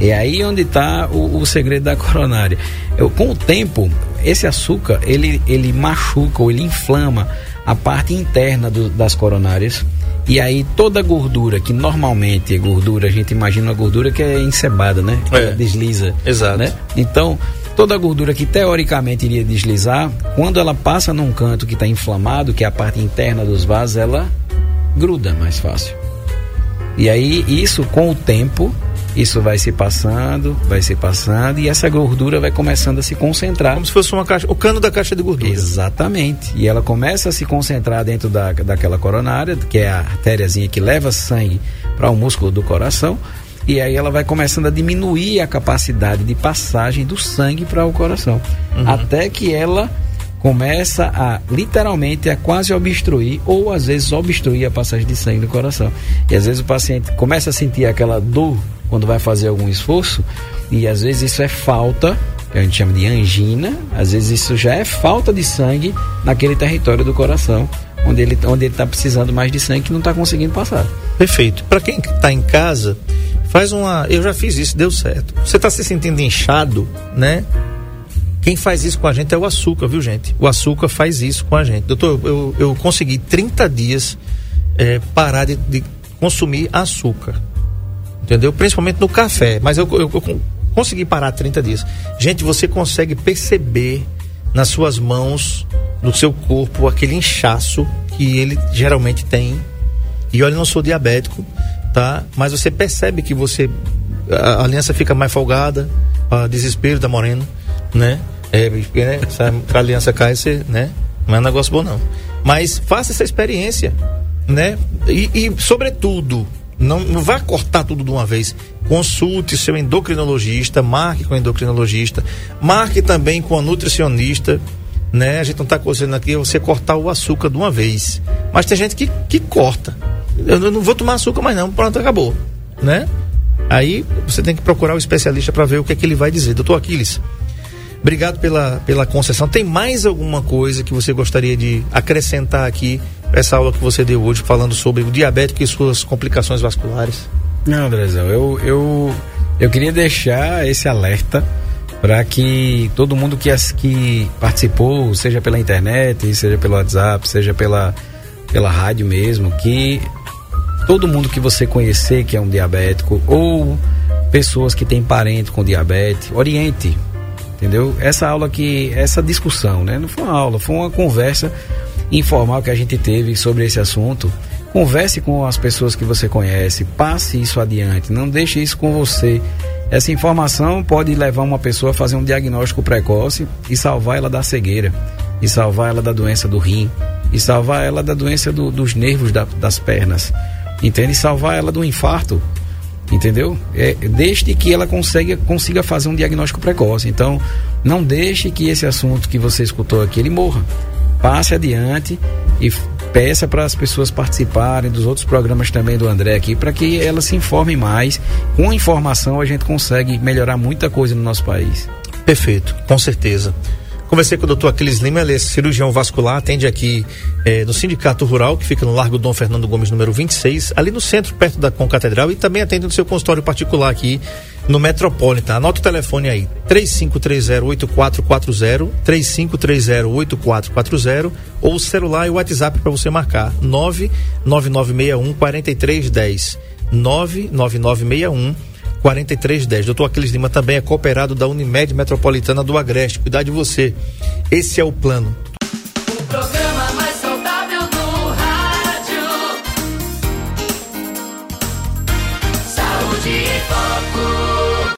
Speaker 4: É aí onde está o, o, segredo da coronária. Eu, com o tempo, esse açúcar ele, ele machuca ou ele inflama a parte interna do, das coronárias. E aí toda a gordura, que normalmente é gordura, a gente imagina uma gordura que é encebada, né?
Speaker 3: É.
Speaker 4: Ela desliza.
Speaker 3: Exato.
Speaker 4: Né? Então, toda a gordura que teoricamente iria deslizar, quando ela passa num canto que está inflamado, que é a parte interna dos vasos, ela gruda mais fácil. E aí, isso com o tempo, isso vai se passando, vai se passando, e essa gordura vai começando a se concentrar.
Speaker 3: Como se fosse uma caixa, o cano da caixa de gordura.
Speaker 4: Exatamente. E ela começa a se concentrar dentro da, daquela coronária, que é a artériazinha que leva sangue para o músculo do coração. E aí ela vai começando a diminuir a capacidade de passagem do sangue para o coração. Até que ela começa a literalmente a quase obstruir ou às vezes obstruir a passagem de sangue no coração. E às vezes o paciente começa a sentir aquela dor quando vai fazer algum esforço e às vezes isso é falta, que a gente chama de angina, às vezes isso já é falta de sangue naquele território do coração, onde ele onde está precisando mais de sangue que não está conseguindo passar.
Speaker 3: Perfeito. Para quem está em casa, faz uma. Eu já fiz isso, deu certo. Você está se sentindo inchado, né? Quem faz isso com a gente é o açúcar, viu, gente? O açúcar faz isso com a gente. Doutor, eu, eu consegui 30 dias eh, parar de, de consumir açúcar. Entendeu? Principalmente no café. Mas eu, eu- eu con- consegui parar 30 dias. Gente, você consegue perceber nas suas mãos, no seu corpo, aquele inchaço que ele geralmente tem. E olha, eu não sou diabético, tá? Mas você percebe que você. A aliança fica mais folgada, a desespero da morena, né? É, porque, né? A aliança cai, você, né? Não é um negócio bom, não. Mas faça essa experiência, né? E, e, sobretudo, não, não vá cortar tudo de uma vez. Consulte seu endocrinologista, marque com o endocrinologista, marque também com a nutricionista, né? A gente não está conselhando aqui você cortar o açúcar de uma vez. Mas tem gente que, que corta. Eu não- vou tomar açúcar mais não, pronto, acabou, né? Aí você tem que procurar o especialista para ver o que é que ele vai dizer. Doutor Aquiles, obrigado pela, pela concessão. Tem mais alguma coisa que você gostaria de acrescentar aqui essa aula que você deu hoje falando sobre o diabético e suas complicações vasculares?
Speaker 4: Não, Andrezão, eu, eu, eu queria deixar esse alerta para que todo mundo que, as- que participou, seja pela internet, seja pelo WhatsApp, seja pela, pela rádio mesmo, que todo mundo que você conhecer que é um diabético ou pessoas que têm parente com diabetes, oriente, entendeu? Essa aula que, essa discussão, né? Não foi uma aula, foi uma conversa informal que a gente teve sobre esse assunto. Converse com as pessoas que você conhece, passe isso adiante, não deixe isso com você. Essa informação pode levar uma pessoa a fazer um diagnóstico precoce e salvar ela da cegueira, e salvar ela da doença do rim, e salvar ela da doença do- dos nervos da- das pernas, entende? E salvar ela do infarto, entendeu? É, desde que ela consiga, consiga fazer um diagnóstico precoce. Então, não deixe que esse assunto que você escutou aqui ele morra. Passe adiante e peça para as pessoas participarem dos outros programas também do André aqui, para que elas se informem mais. Com informação a gente consegue melhorar muita coisa no nosso país.
Speaker 3: Perfeito, com certeza. Conversei com o doutor Aquiles Lima, ele é cirurgião vascular, atende aqui eh, no Sindicato Rural, que fica no Largo Dom Fernando Gomes, número 26, ali no centro, perto da Concatedral, e também atende no seu consultório particular aqui no Metropolitan. Anota o telefone aí, 3530-8440, 3530-8440, ou o celular e o WhatsApp para você marcar, 99961-4310, 99961 4310. Doutor Aquiles Lima também é cooperado da Unimed Metropolitana do Agreste. Cuidar de você. Esse é o plano.